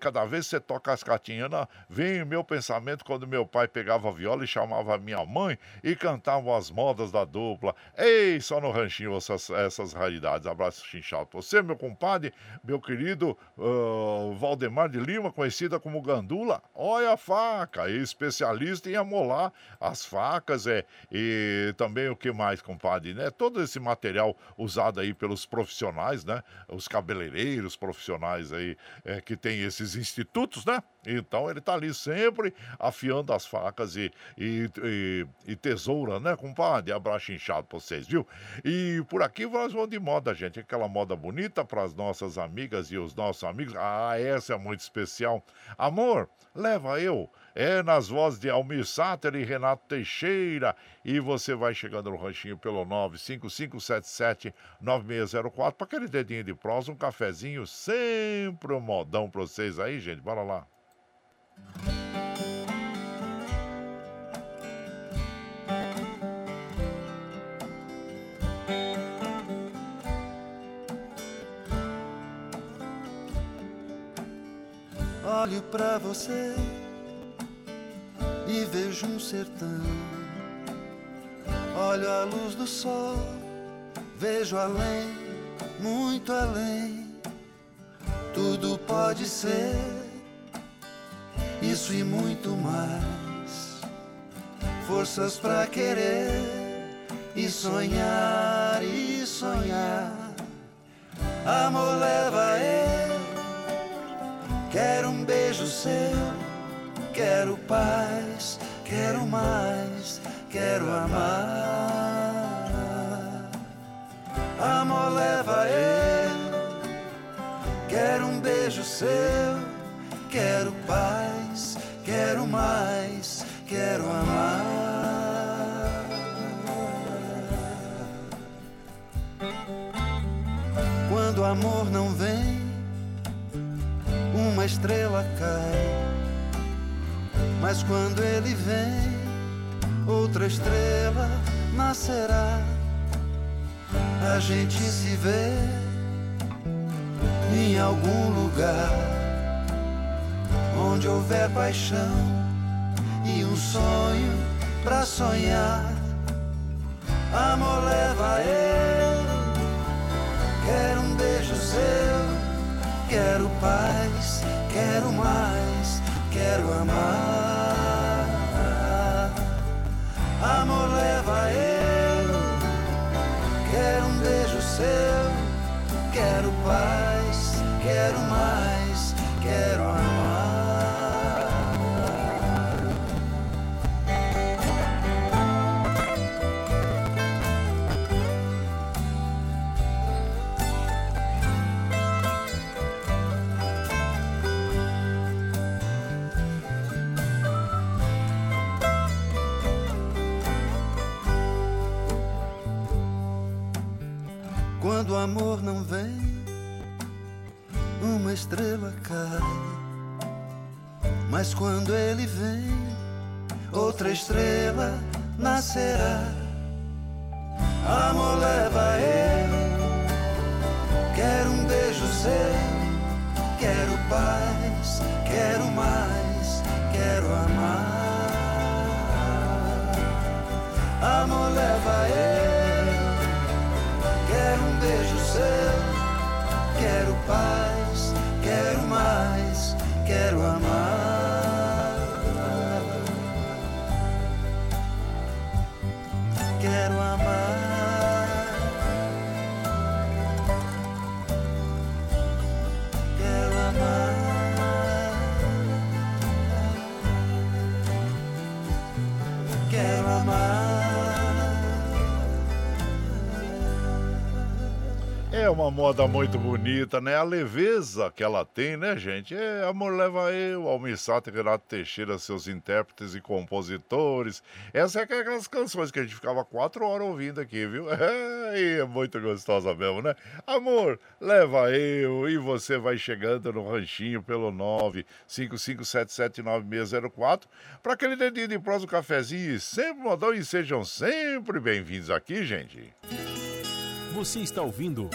Cada vez você toca as catinhas, vem o meu pensamento quando meu pai pegava a viola e chamava minha mãe e cantavam as modas da dupla. Ei, só no ranchinho essas, essas raridades. Abraço chinchado. Você, meu compadre, meu querido uh, Valdemar de Lima, conhecida como Gandula. Olha a faca, especialista em amolar as facas, é. E também o que mais, compadre, né? Todo esse material usado aí pelos profissionais, né? Os cabeleireiros profissionais aí é, que tem esses institutos, né? Então ele tá ali sempre afiando as facas e, e, e, e tesoura, né, compadre? Abraço inchado pra vocês, viu? E por aqui nós vamos de moda, gente. Aquela moda bonita para as nossas amigas e os nossos amigos. Ah, essa é muito especial. Amor, leva eu é nas vozes de Almir Sater e Renato Teixeira. E você vai chegando no ranchinho pelo 955779604 para aquele dedinho de prosa, um cafezinho, sempre um modão para vocês aí, gente. Bora lá. Olho para você e vejo um sertão. Olho a luz do sol, vejo além, muito além. Tudo pode ser isso e muito mais. Forças para querer e sonhar e sonhar. Amor leva eu. Quero um beijo seu, quero paz, quero mais, quero amar. Amor leva eu. Quero um beijo seu, quero paz, quero mais, quero amar. Quando o amor não vem, uma estrela cai. Mas quando ele vem, outra estrela nascerá. A gente se vê em algum lugar onde houver paixão e um sonho pra sonhar. Amor leva eu, quero um beijo seu, quero paz, quero mais, quero amar. Amor leva eu, quero um beijo seu, quero paz, quero mais, quero amar. Quando o amor não vem, uma estrela cai. Mas quando ele vem, outra estrela nascerá. Amor leva eu. Quero um beijo seu, quero paz, quero mais, quero amar. Amor leva eu. Quero É uma moda muito bonita, né? A leveza que ela tem, né, gente? É Amor Leva Eu, Almir Sater, Renato Teixeira, seus intérpretes e compositores. Essa é aquelas canções que a gente ficava quatro horas ouvindo aqui, viu? É, e é muito gostosa mesmo, né? Amor, leva eu. E você vai chegando no ranchinho pelo 955779604 para aquele dedinho de prosa, um cafezinho e sempre modão e sejam sempre bem-vindos aqui, gente. Você está ouvindo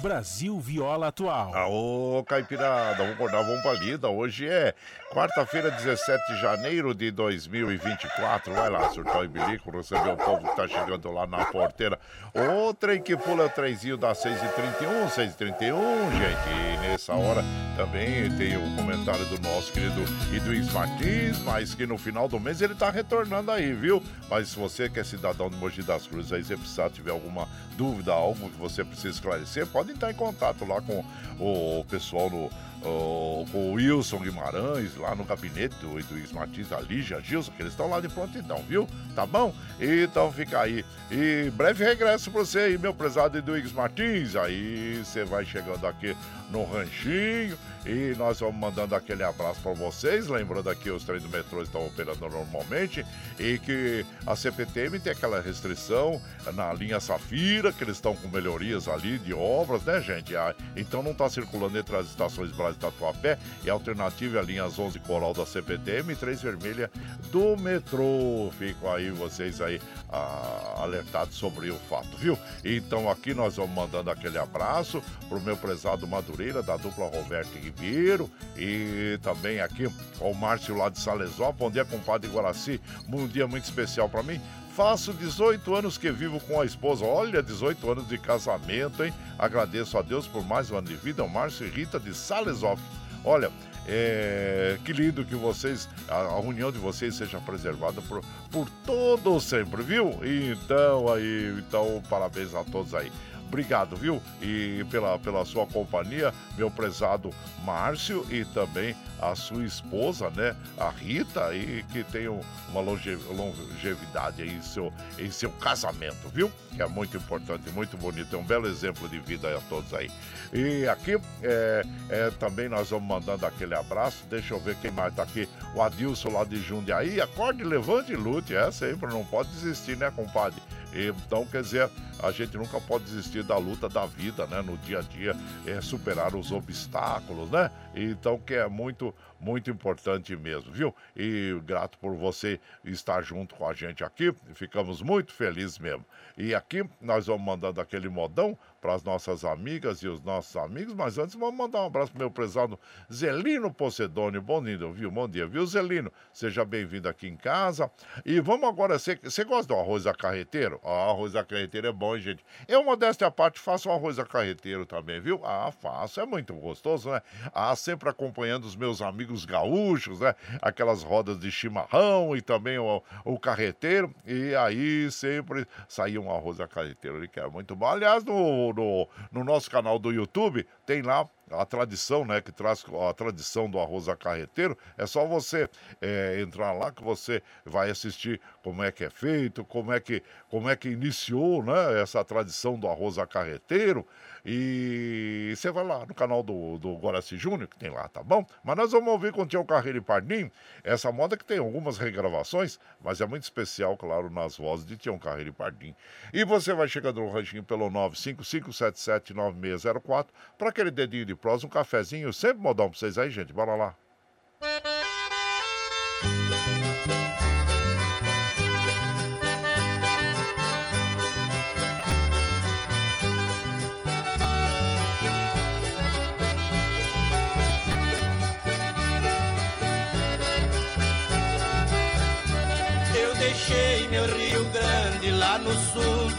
Brasil Viola Atual. Aô, Caipirada, vamos acordar, vamos pra lida. Hoje é quarta-feira, 17 de janeiro de 2024. Vai lá, surtar o bilico, receber o povo que tá chegando lá na porteira. O trem que pula é o trenzinho das 6h31, 6h31, gente. E nessa hora também tem o comentário do nosso querido Idris Martins, mas que no final do mês ele tá retornando aí, viu? Mas se você que é cidadão de Mogi das Cruzes aí, se precisar, tiver alguma dúvida, algo que você precisa esclarecer, pode entrar em contato lá com o pessoal no, o- o Wilson Guimarães, lá no gabinete do Luiz Martins, a Lígia Gilson, que eles estão lá de prontidão, viu? Tá bom? Então fica aí. E breve regresso pra você aí, meu prezado Eduígues Martins. Aí você vai chegando aqui no ranchinho E nós vamos mandando aquele abraço para vocês, lembrando aqui os trens do metrô estão operando normalmente e que a CPTM tem aquela restrição na linha Safira, que eles estão com melhorias ali de obras, né, gente? Ah, então não está circulando entre as estações Brasil e Tatuapé e a alternativa é a linha 11 Coral da CPTM e 3 Vermelha do metrô. Ficam aí vocês aí ah, alertados sobre o fato, viu? Então aqui nós vamos mandando aquele abraço pro meu prezado Madureira, da dupla Roberto Ribeiro, e também aqui o Márcio lá de Salesó. Bom dia, compadre Guaraci. Um dia muito especial para mim. Faço 18 anos que vivo com a esposa. Olha, 18 anos de casamento, hein? Agradeço a Deus por mais um ano de vida. O Márcio e Rita de Salesópolis. Olha, é, que lindo que vocês, a, a, união de vocês seja preservada por, por todos sempre, viu? Então aí, então parabéns a todos aí. Obrigado, viu? E pela, pela sua companhia, meu prezado Márcio e também a sua esposa, né? A Rita, e que tenham uma longevidade em seu, em seu casamento, viu? Que é muito importante, muito bonito. É um belo exemplo de vida a todos aí. E aqui é, é, também nós vamos mandando aquele abraço. Deixa eu ver quem mais tá aqui. O Adilson lá de Jundiaí. Acorde, levante e lute. É sempre, não pode desistir, né, compadre? Então, quer dizer, a gente nunca pode desistir da luta da vida, né? No dia a dia, é superar os obstáculos, né? Então, que é muito, muito importante mesmo, viu? E grato por você estar junto com a gente aqui. Ficamos muito felizes mesmo. E aqui nós vamos mandando aquele modão para as nossas amigas e os nossos amigos, mas antes vamos mandar um abraço para meu prezado Zelino Pocedônio. Bom dia, viu? Bom dia, viu, Zelino? Seja bem-vindo aqui em casa. E vamos agora, você gosta do arroz acarreteiro? Ah, arroz acarreteiro é bom, hein, gente? Eu, modéstia à parte, faço um arroz acarreteiro também, viu? Ah, faço, é muito gostoso, né? Ah, sempre acompanhando os meus amigos gaúchos, né? Aquelas rodas de chimarrão e também o, o carreteiro. E aí sempre saía um arroz acarreteiro, que é muito bom. Aliás, no no, no, nosso canal do YouTube, tem lá a tradição, né, que traz a tradição do arroz acarreteiro. É só você é, entrar lá que você vai assistir como é que é feito, como é que, como é que iniciou, né, essa tradição do arroz acarreteiro. E você vai lá no canal do, do Guaraci Júnior, que tem lá, tá bom? Mas nós vamos ouvir com o Tião Carreiro e Pardim, essa moda que tem algumas regravações, mas é muito especial, claro, nas vozes de Tião Carreiro e Pardim. E você vai chegando no ranchinho pelo 955779604 para aquele dedinho de prosa, um cafezinho, sempre modão pra vocês aí, gente. Bora lá.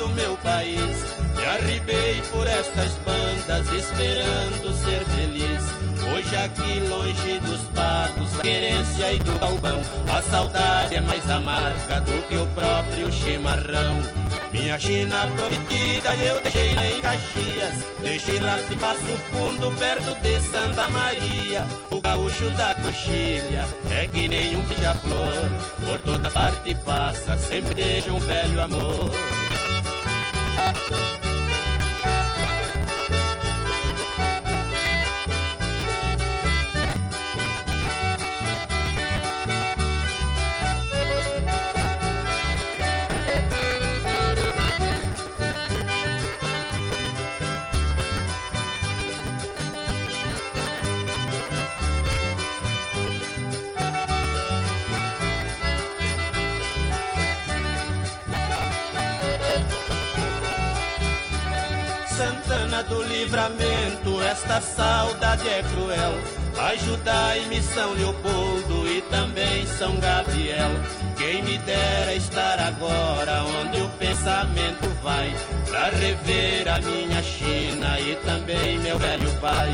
Do meu país. Me arribei por estas bandas esperando ser feliz. Hoje aqui longe dos patos, a querência e do galvão, a saudade é mais amarga do que o próprio chimarrão. Minha China prometida eu deixei lá em Caxias Deixei lá se Passo Fundo perto de Santa Maria O gaúcho da coxilha é que nem um beija-flor Por toda parte passa, sempre deixa um velho amor Thank you. Esta saudade é cruel. Ajudai-me São Leopoldo e também São Gabriel. Quem me dera estar agora onde o pensamento vai, pra rever a minha China e também meu velho pai.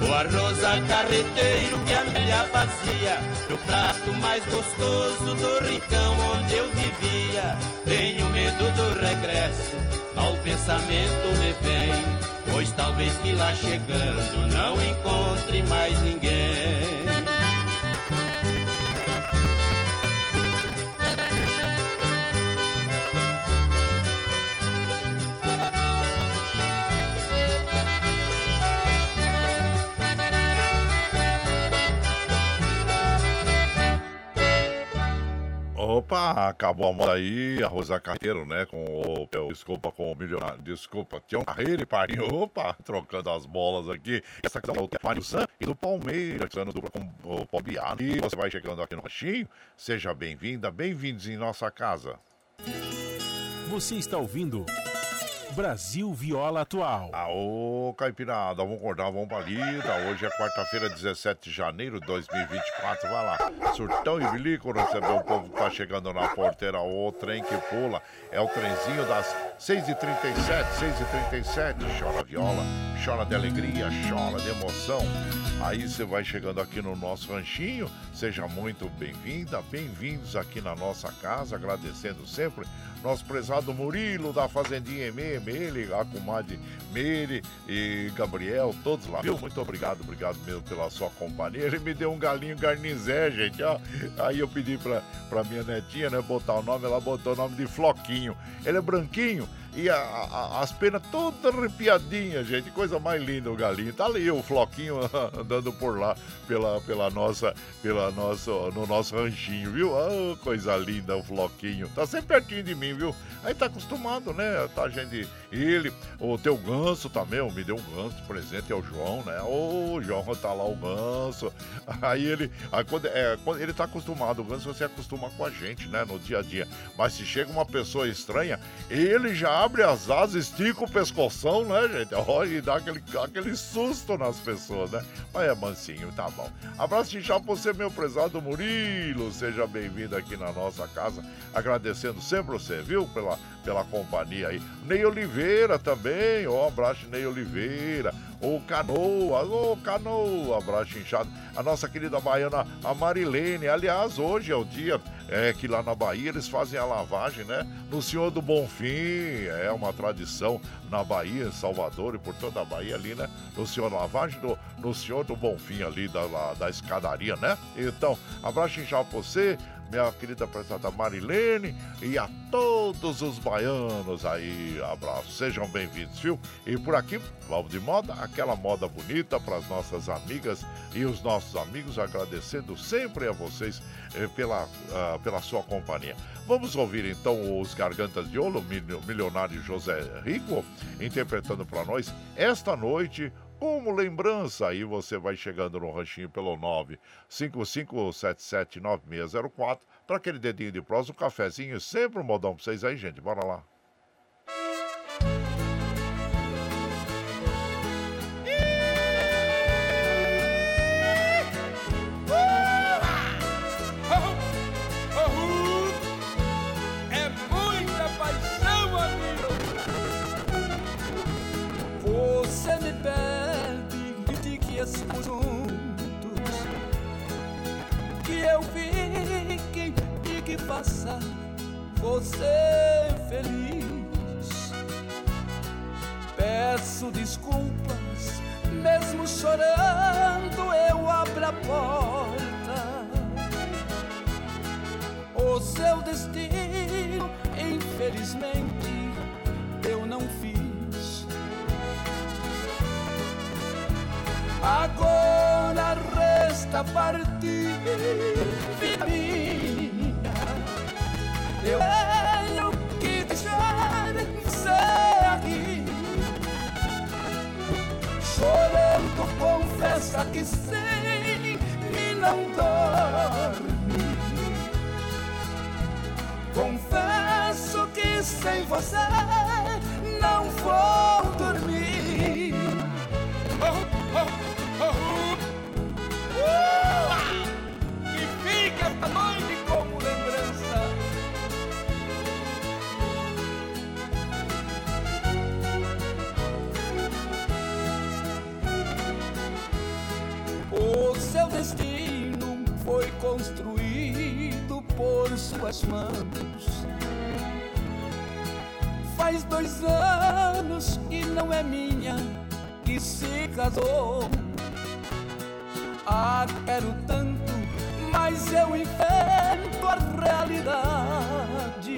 O arroz a carreteiro que a minha fazia, o prato mais gostoso do rincão onde eu vivia. Tenho medo do regresso, ao pensamento me vem. Pois talvez que lá chegando não encontre mais ninguém. Opa, acabou a moda aí, Rosa Carreiro, né? Com o. Desculpa, com o milionário. Desculpa, Tião Carreiro e Parinho. Opa, trocando as bolas aqui. Essa questão do Mário San e do Palmeiras, dando dupla com o Pobiano. E você vai chegando aqui no Ranchinho. Seja bem-vinda, bem-vindos em nossa casa. Você está ouvindo. Brasil Viola Atual. Aô, Caipirada, vamos acordar, vamos pra lida. Hoje é quarta-feira, 17 de janeiro de 2024. Vai lá, surtão e bilico, receber o povo que tá chegando na porteira. O trem que pula é o trenzinho das 6h37, 6h37. Chora viola, chora de alegria, chora de emoção. Aí você vai chegando aqui no nosso ranchinho. Seja muito bem-vinda, bem-vindos aqui na nossa casa. Agradecendo sempre nosso prezado Murilo da Fazendinha MM, ele, a comadre Meire e Gabriel, todos lá, viu? Muito obrigado, obrigado mesmo pela sua companhia. Ele me deu um galinho garnizé, gente, ó. Aí eu pedi pra, pra minha netinha, né, botar o nome, ela botou o nome de Floquinho. Ele é branquinho, e a, a, as penas todas arrepiadinhas, gente. Coisa mais linda o galinho. Tá ali o floquinho andando por lá pela, pela nossa, pela nossa, no nosso ranchinho, viu? Oh, coisa linda o floquinho. Tá sempre pertinho de mim, viu? Aí tá acostumado, né? Tá gente. Ele, o teu ganso também, me deu um ganso presente, é o João, né? Ô, João tá lá o ganso. Aí ele, aí quando, é, quando ele tá acostumado, o ganso você acostuma com a gente, né? No dia a dia. Mas se chega uma pessoa estranha, ele já abre as asas, estica o pescoção, né, gente? Olha, e dá aquele, aquele susto nas pessoas, né? Mas é mansinho, tá bom. Abraço de chá pra você, meu prezado Murilo. Seja bem-vindo aqui na nossa casa. Agradecendo sempre você, viu? Pela, pela companhia aí. Ney Oliveira também, ó, abraço Ney Oliveira. Ô Canoa, ô Canoa, abraço inchado. A nossa querida baiana, a Marilene. Aliás, hoje é o dia é, que lá na Bahia eles fazem a lavagem, né? No Senhor do Bonfim, é uma tradição na Bahia, em Salvador e por toda a Bahia ali, né? No Senhor Lavagem, do, no Senhor do Bonfim ali da, da escadaria, né? Então, abraço inchado pra você minha querida apresentada Marilene e a todos os baianos aí. Abraço, sejam bem-vindos, viu? E por aqui, vamos de moda, aquela moda bonita para as nossas amigas e os nossos amigos, agradecendo sempre a vocês eh, pela, uh, pela sua companhia. Vamos ouvir então os Gargantas de Ouro, milionário José Rico, interpretando para nós esta noite como lembrança. Aí você vai chegando no ranchinho pelo 955779604 para aquele dedinho de prosa, um cafezinho, sempre um modão para vocês aí, gente. Bora lá. Faça você feliz. Peço desculpas, mesmo chorando, eu abro a porta. O seu destino, infelizmente, eu não fiz. Agora resta partir, vida minha eu tenho que deixar você aqui Chorando, confessa que sem e não dorme. Confesso que sem você não vou dormir. Oh, oh, oh, uh! Que fique esta noite mãos. Faz dois anos e não é minha que se casou. Ah, quero tanto, mas eu enfrento a realidade.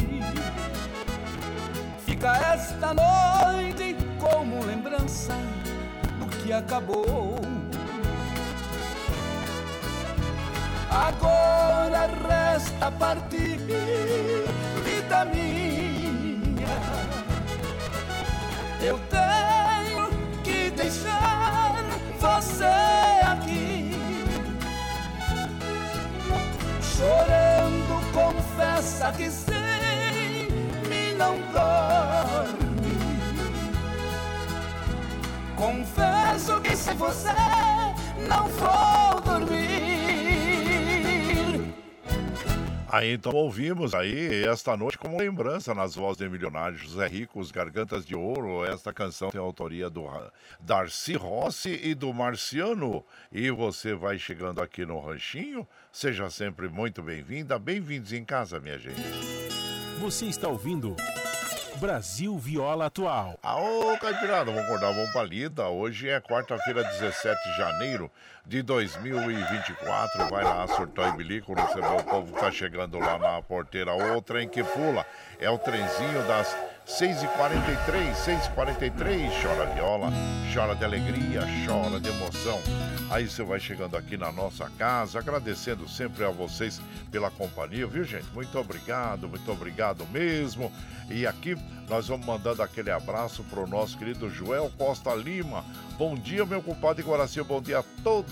Fica esta noite como lembrança do que acabou. Agora resta partir, vida minha. Eu tenho que deixar você aqui. Chorando, confessa que sem mim não dorme. Confesso que se você não for Aí então ouvimos aí esta noite como lembrança nas vozes de milionários José Rico, os Gargantas de Ouro. Esta canção tem autoria do Darcy Rossi e do Marciano. E você vai chegando aqui no Ranchinho, seja sempre muito bem-vinda. Bem-vindos em casa, minha gente. Você está ouvindo Brasil Viola Atual. Aô, Caipirada, vamos acordar, vamos pra lida. Hoje é quarta-feira, 17 de janeiro de 2024. Vai lá, surtou e bilico, recebeu o povo que tá chegando lá na porteira. O trem que pula é o trenzinho das 6h43, 6h43, chora viola, chora de alegria, chora de emoção. Aí você vai chegando aqui na nossa casa, agradecendo sempre a vocês pela companhia, viu gente? Muito obrigado, muito obrigado mesmo. E aqui nós vamos mandando aquele abraço pro nosso querido Joel Costa Lima. Bom dia, meu compadre Guaraci, bom dia a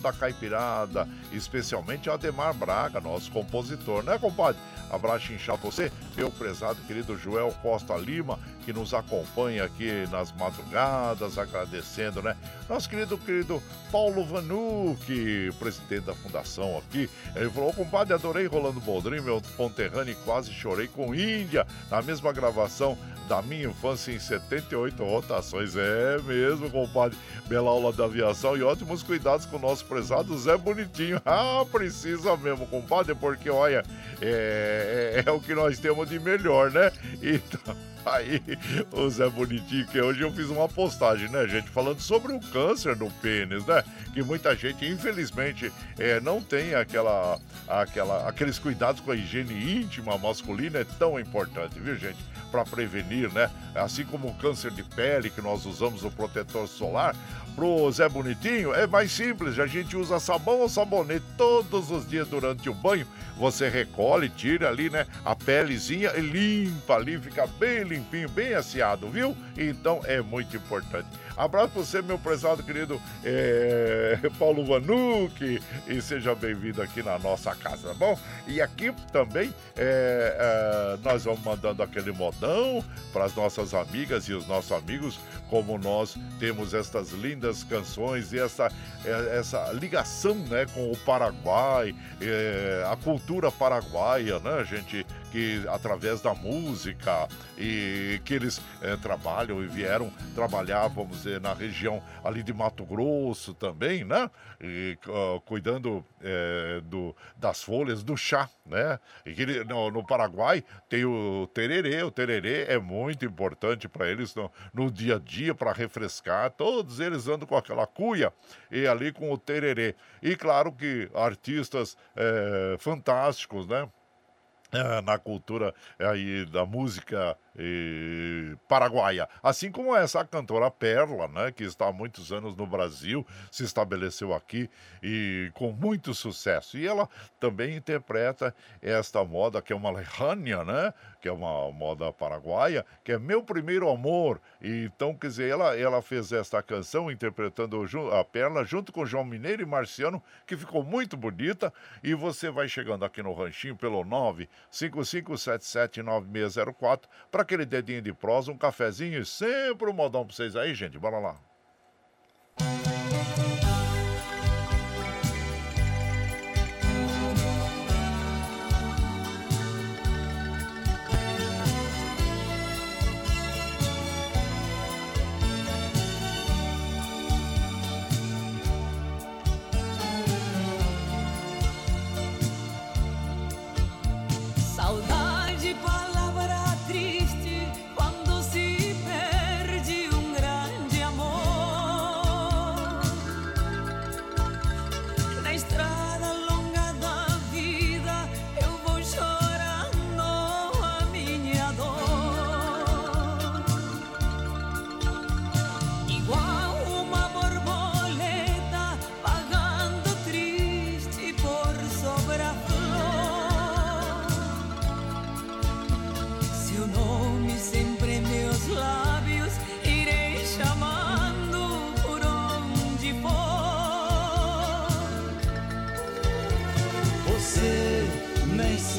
toda a caipirada, especialmente a Ademar Braga, nosso compositor, né, compadre? Abraço inchado você, meu prezado querido Joel Costa Lima, que nos acompanha aqui nas madrugadas, agradecendo, né? Nosso querido, querido Paulo Vanucci, presidente da fundação aqui. Ele falou, compadre, adorei Rolando Boldrin, meu conterrâneo, e quase chorei com Índia, na mesma gravação da minha infância em 78 rotações. É mesmo, compadre. Bela aula da aviação e ótimos cuidados com o nosso prezado Zé Bonitinho. Ah, precisa mesmo, compadre, porque olha, é, é, é o que nós temos de melhor, né? Então. Aí, o Zé Bonitinho, que hoje eu fiz uma postagem, né, gente, falando sobre o câncer no pênis, né? Que muita gente, infelizmente, é, não tem aquela, aquela, aqueles cuidados com a higiene íntima masculina, é tão importante, viu, gente? Para prevenir, né? Assim como o câncer de pele, que nós usamos o protetor solar, pro Zé Bonitinho é mais simples, a gente usa sabão ou sabonete todos os dias durante o banho. Você recolhe, tira ali, né, a pelezinha e limpa ali, fica bem limpinho, bem aciado, viu? Então é muito importante. Abraço para você, meu prezado querido é, Paulo Vanucci, e seja bem-vindo aqui na nossa casa, tá bom? E aqui também é, é, nós vamos mandando aquele modão para as nossas amigas e os nossos amigos, como nós temos estas lindas canções e essa, essa ligação né, com o Paraguai, a cultura paraguaia, né, gente? que através da música e que eles é, trabalham e vieram trabalhar, vamos dizer, na região ali de Mato Grosso também, né? E, uh, cuidando é, do, das folhas do chá, né? E que no, no, Paraguai tem o tererê, o tererê é muito importante para eles no, no, dia a dia para refrescar. Todos eles andam com aquela cuia e ali com o tererê. E claro que artistas é, fantásticos, né? É, na cultura aí da música e, paraguaia. Assim como essa cantora Perla, né, que está há muitos anos no Brasil, se estabeleceu aqui e com muito sucesso. E ela também interpreta esta moda que é uma lejânia, né, que é uma moda paraguaia, que é Meu Primeiro Amor. E, então, quer dizer, ela, ela fez esta canção interpretando a Perla junto com João Mineiro e Marciano, que ficou muito bonita. E você vai chegando aqui no ranchinho pelo 955779604 para aquele dedinho de prosa, um cafezinho e sempre um modão para vocês aí, gente. Bora lá. sobra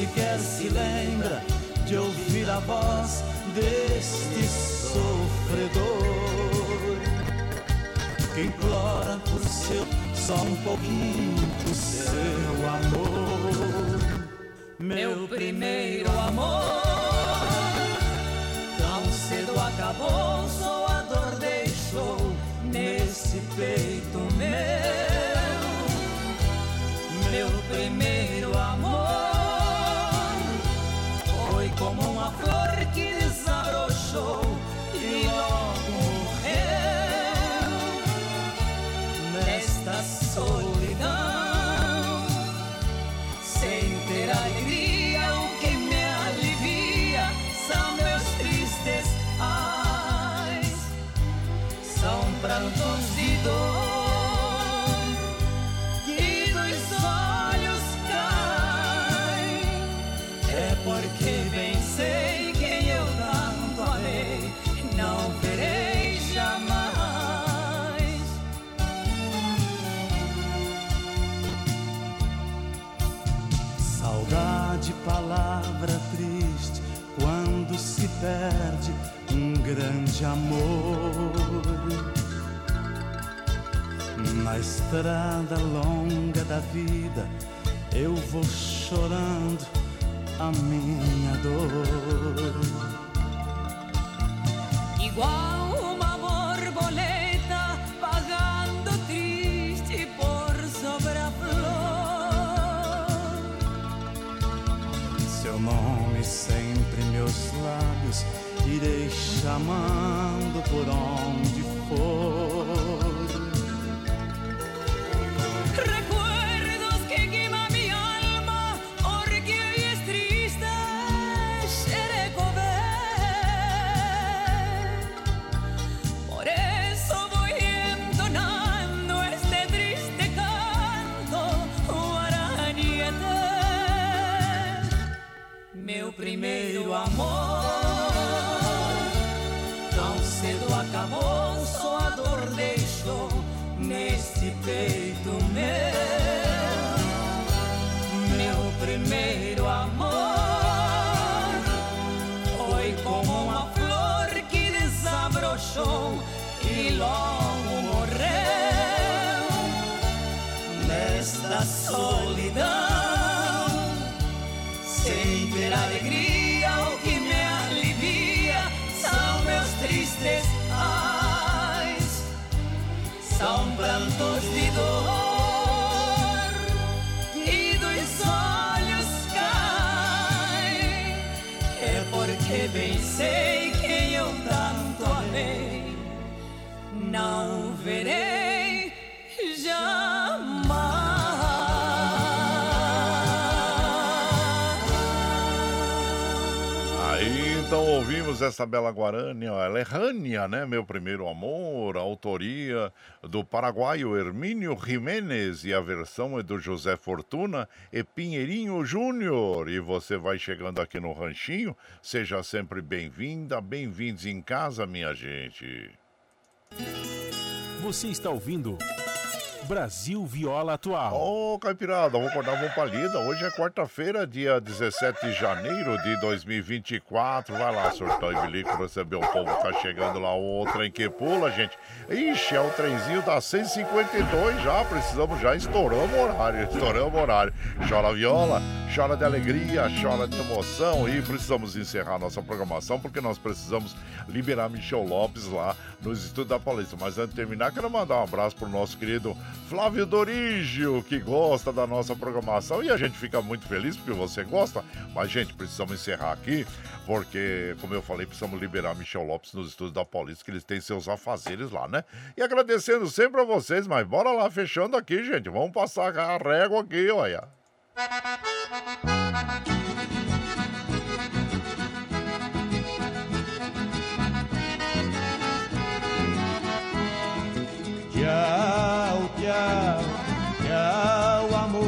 sequer se lembra de ouvir a voz deste sofredor que implora por seu só um pouquinho do seu amor. Meu primeiro amor, tão cedo acabou, só a dor deixou nesse peito meu. Meu primeiro grande amor. Na estrada longa da vida, eu vou chorando a minha dor. Igual uma borboleta pagando triste por sobre a flor. Seu nome sempre em meus lábios, irei chamando por onde for. Recuerdos que quema acabou, só a dor deixou neste peito meu. Meu primeiro amor foi como uma flor que desabrochou e logo ouvimos essa bela guarânia, ela é Rânia, né? Meu primeiro amor, a autoria do paraguaio Hermínio Jiménez e a versão é do José Fortuna e Pinheirinho Júnior. E você vai chegando aqui no Ranchinho, seja sempre bem-vinda, bem-vindos em casa, minha gente. Você está ouvindo Brasil Viola Atual. Ô, Caipirada, vamos acordar, vamos pra lida. Hoje é quarta-feira, dia 17 de janeiro de 2024. Vai lá, surtão e bilico, receber o povo tá chegando lá. O trem que pula, gente. Ixi, é o trenzinho da 152 já. Precisamos já, estouramos horário, estouramos horário. Chora viola, chora de alegria, chora de emoção. E precisamos encerrar nossa programação porque nós precisamos liberar Michel Lopes lá nos estudos da Paulista. Mas antes de terminar, quero mandar um abraço pro nosso querido Flávio Dorígio, que gosta da nossa programação e a gente fica muito feliz porque você gosta. Mas, gente, precisamos encerrar aqui porque, como eu falei, precisamos liberar Michel Lopes nos estudos da Paulista, que eles têm seus afazeres lá, né? E agradecendo sempre a vocês, mas bora lá, fechando aqui, gente. Vamos passar a régua aqui, olha. Tchau, tchau, tchau, amor.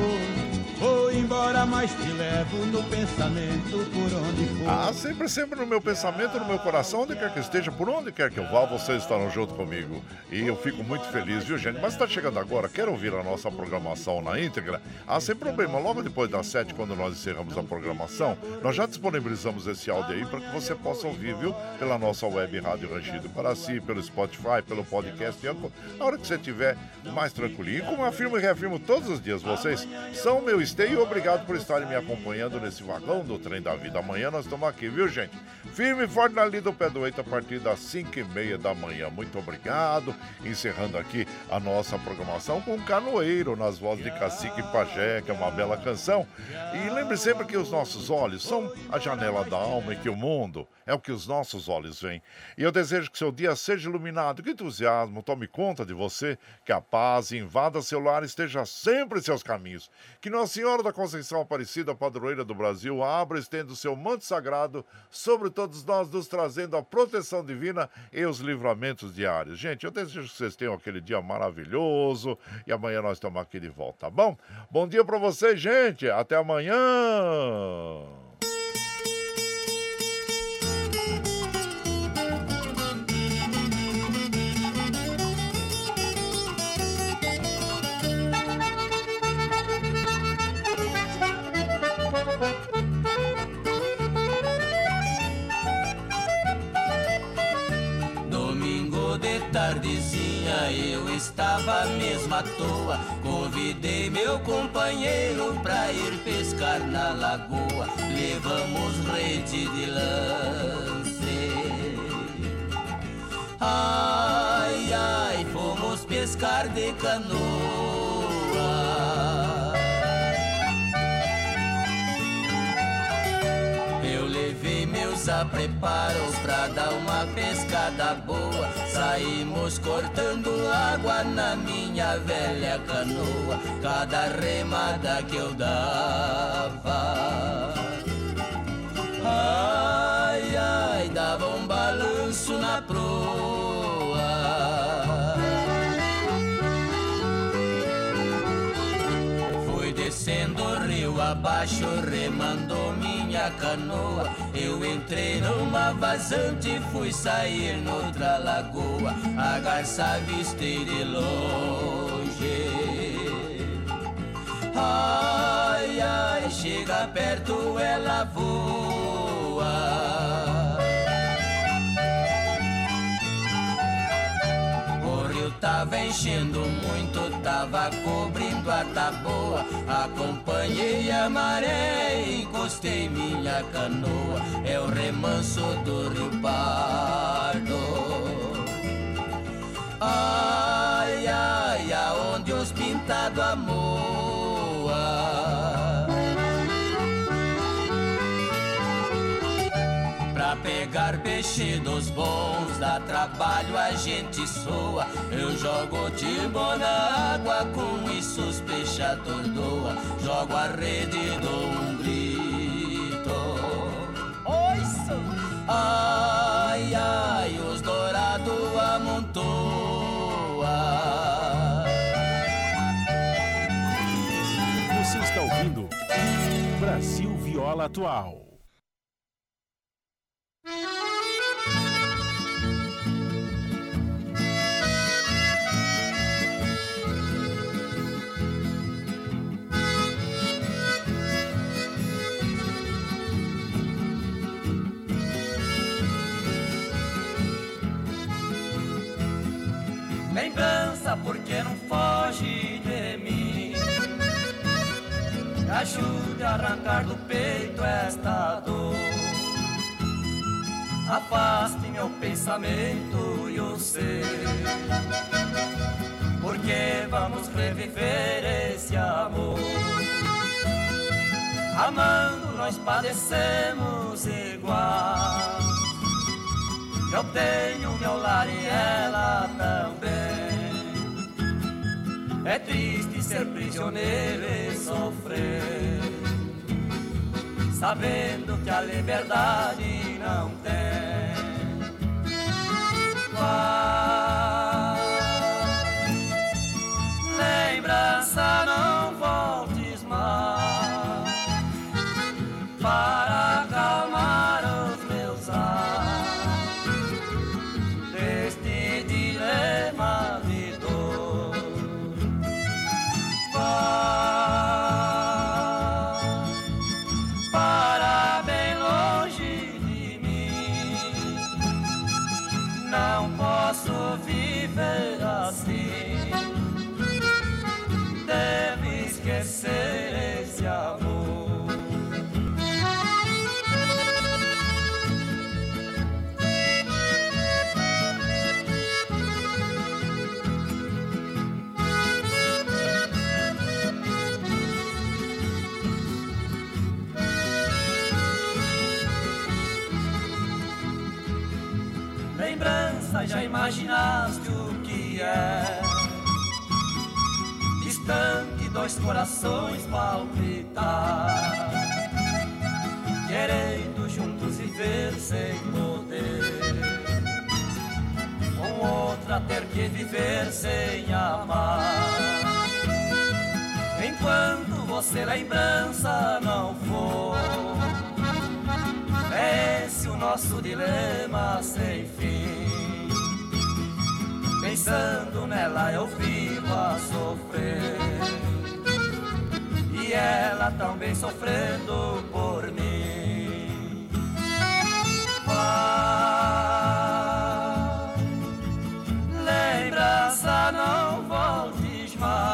Vou embora, mas te levo no pensamento por onde. Ah, sempre, sempre no meu pensamento, no meu coração, onde quer que esteja, por onde quer que eu vá, vocês estarão junto comigo. E eu fico muito feliz, viu, gente? Mas está chegando agora, quer ouvir a nossa programação na íntegra? Ah, sem problema, logo depois das sete, quando nós encerramos a programação, nós já disponibilizamos esse áudio aí para que você possa ouvir, viu? Pela nossa web Rádio Rangido para si, pelo Spotify, pelo podcast, a hora que você estiver mais tranquilinho. E como afirmo e reafirmo todos os dias, vocês são meu esteio obrigado por estarem me acompanhando nesse vagão do trem da vida. Amanhã nós estamos aqui, viu, gente? Firme e forte na lida do pé do eito a partir das 5 e meia da manhã. Muito obrigado. Encerrando aqui a nossa programação com Canoeiro, nas vozes de Cacique Pajé, que é uma bela canção. E lembre sempre que os nossos olhos são a janela da alma e que o mundo é o que os nossos olhos veem. E eu desejo que seu dia seja iluminado, que entusiasmo tome conta de você, que a paz invada seu lar e esteja sempre em seus caminhos. Que Nossa Senhora da Conceição Aparecida, padroeira do Brasil, abra e estenda o seu manto sagrado sobre todos nós, nos trazendo a proteção divina e os livramentos diários. Gente, eu desejo que vocês tenham aquele dia maravilhoso e amanhã nós estamos aqui de volta, tá bom? Bom dia para vocês, gente. Até amanhã. Convidei meu companheiro pra ir pescar na lagoa. Levamos rede de lance. Ai, ai, fomos pescar de canoa. A preparos pra dar uma pescada boa. Saímos cortando água na minha velha canoa. Cada remada que eu dava. Ai, ai, dava um balanço na proa. Descendo rio abaixo, remando minha canoa. Eu entrei numa vazante e fui sair noutra lagoa. A garça avistei de longe. Ai, ai, chega perto, ela voa. Tava enchendo muito, tava cobrindo a taboa. Acompanhei a maré, encostei minha canoa. É o remanso do Rio Pardo. Ai, ai, aonde os pintados amor. Bons, dá trabalho, a gente soa. Eu jogo timbo na água, com isso os peixes atordoa. Jogo a rede, dou um grito. Oiço! Ai, ai, os dourados amontoa. Você está ouvindo Brasil Viola Atual. Lembrança, porque não foge de mim? Me ajude a arrancar do peito esta dor. Afaste meu pensamento e o seu. Porque vamos reviver esse amor. Amando, nós padecemos igual. Eu tenho meu lar e ela também. É triste ser prisioneiro e sofrer, sabendo que a liberdade não tem. Vai, lembrança, não voltes mais dois corações palpitar, querendo juntos viver sem poder. Com outra ter que viver sem amar. Enquanto você lembrança não for é esse o nosso dilema sem fim. Pensando nela eu vivo a sofrer. Ela também sofrendo por mim. Vai, lembrança não voltes mais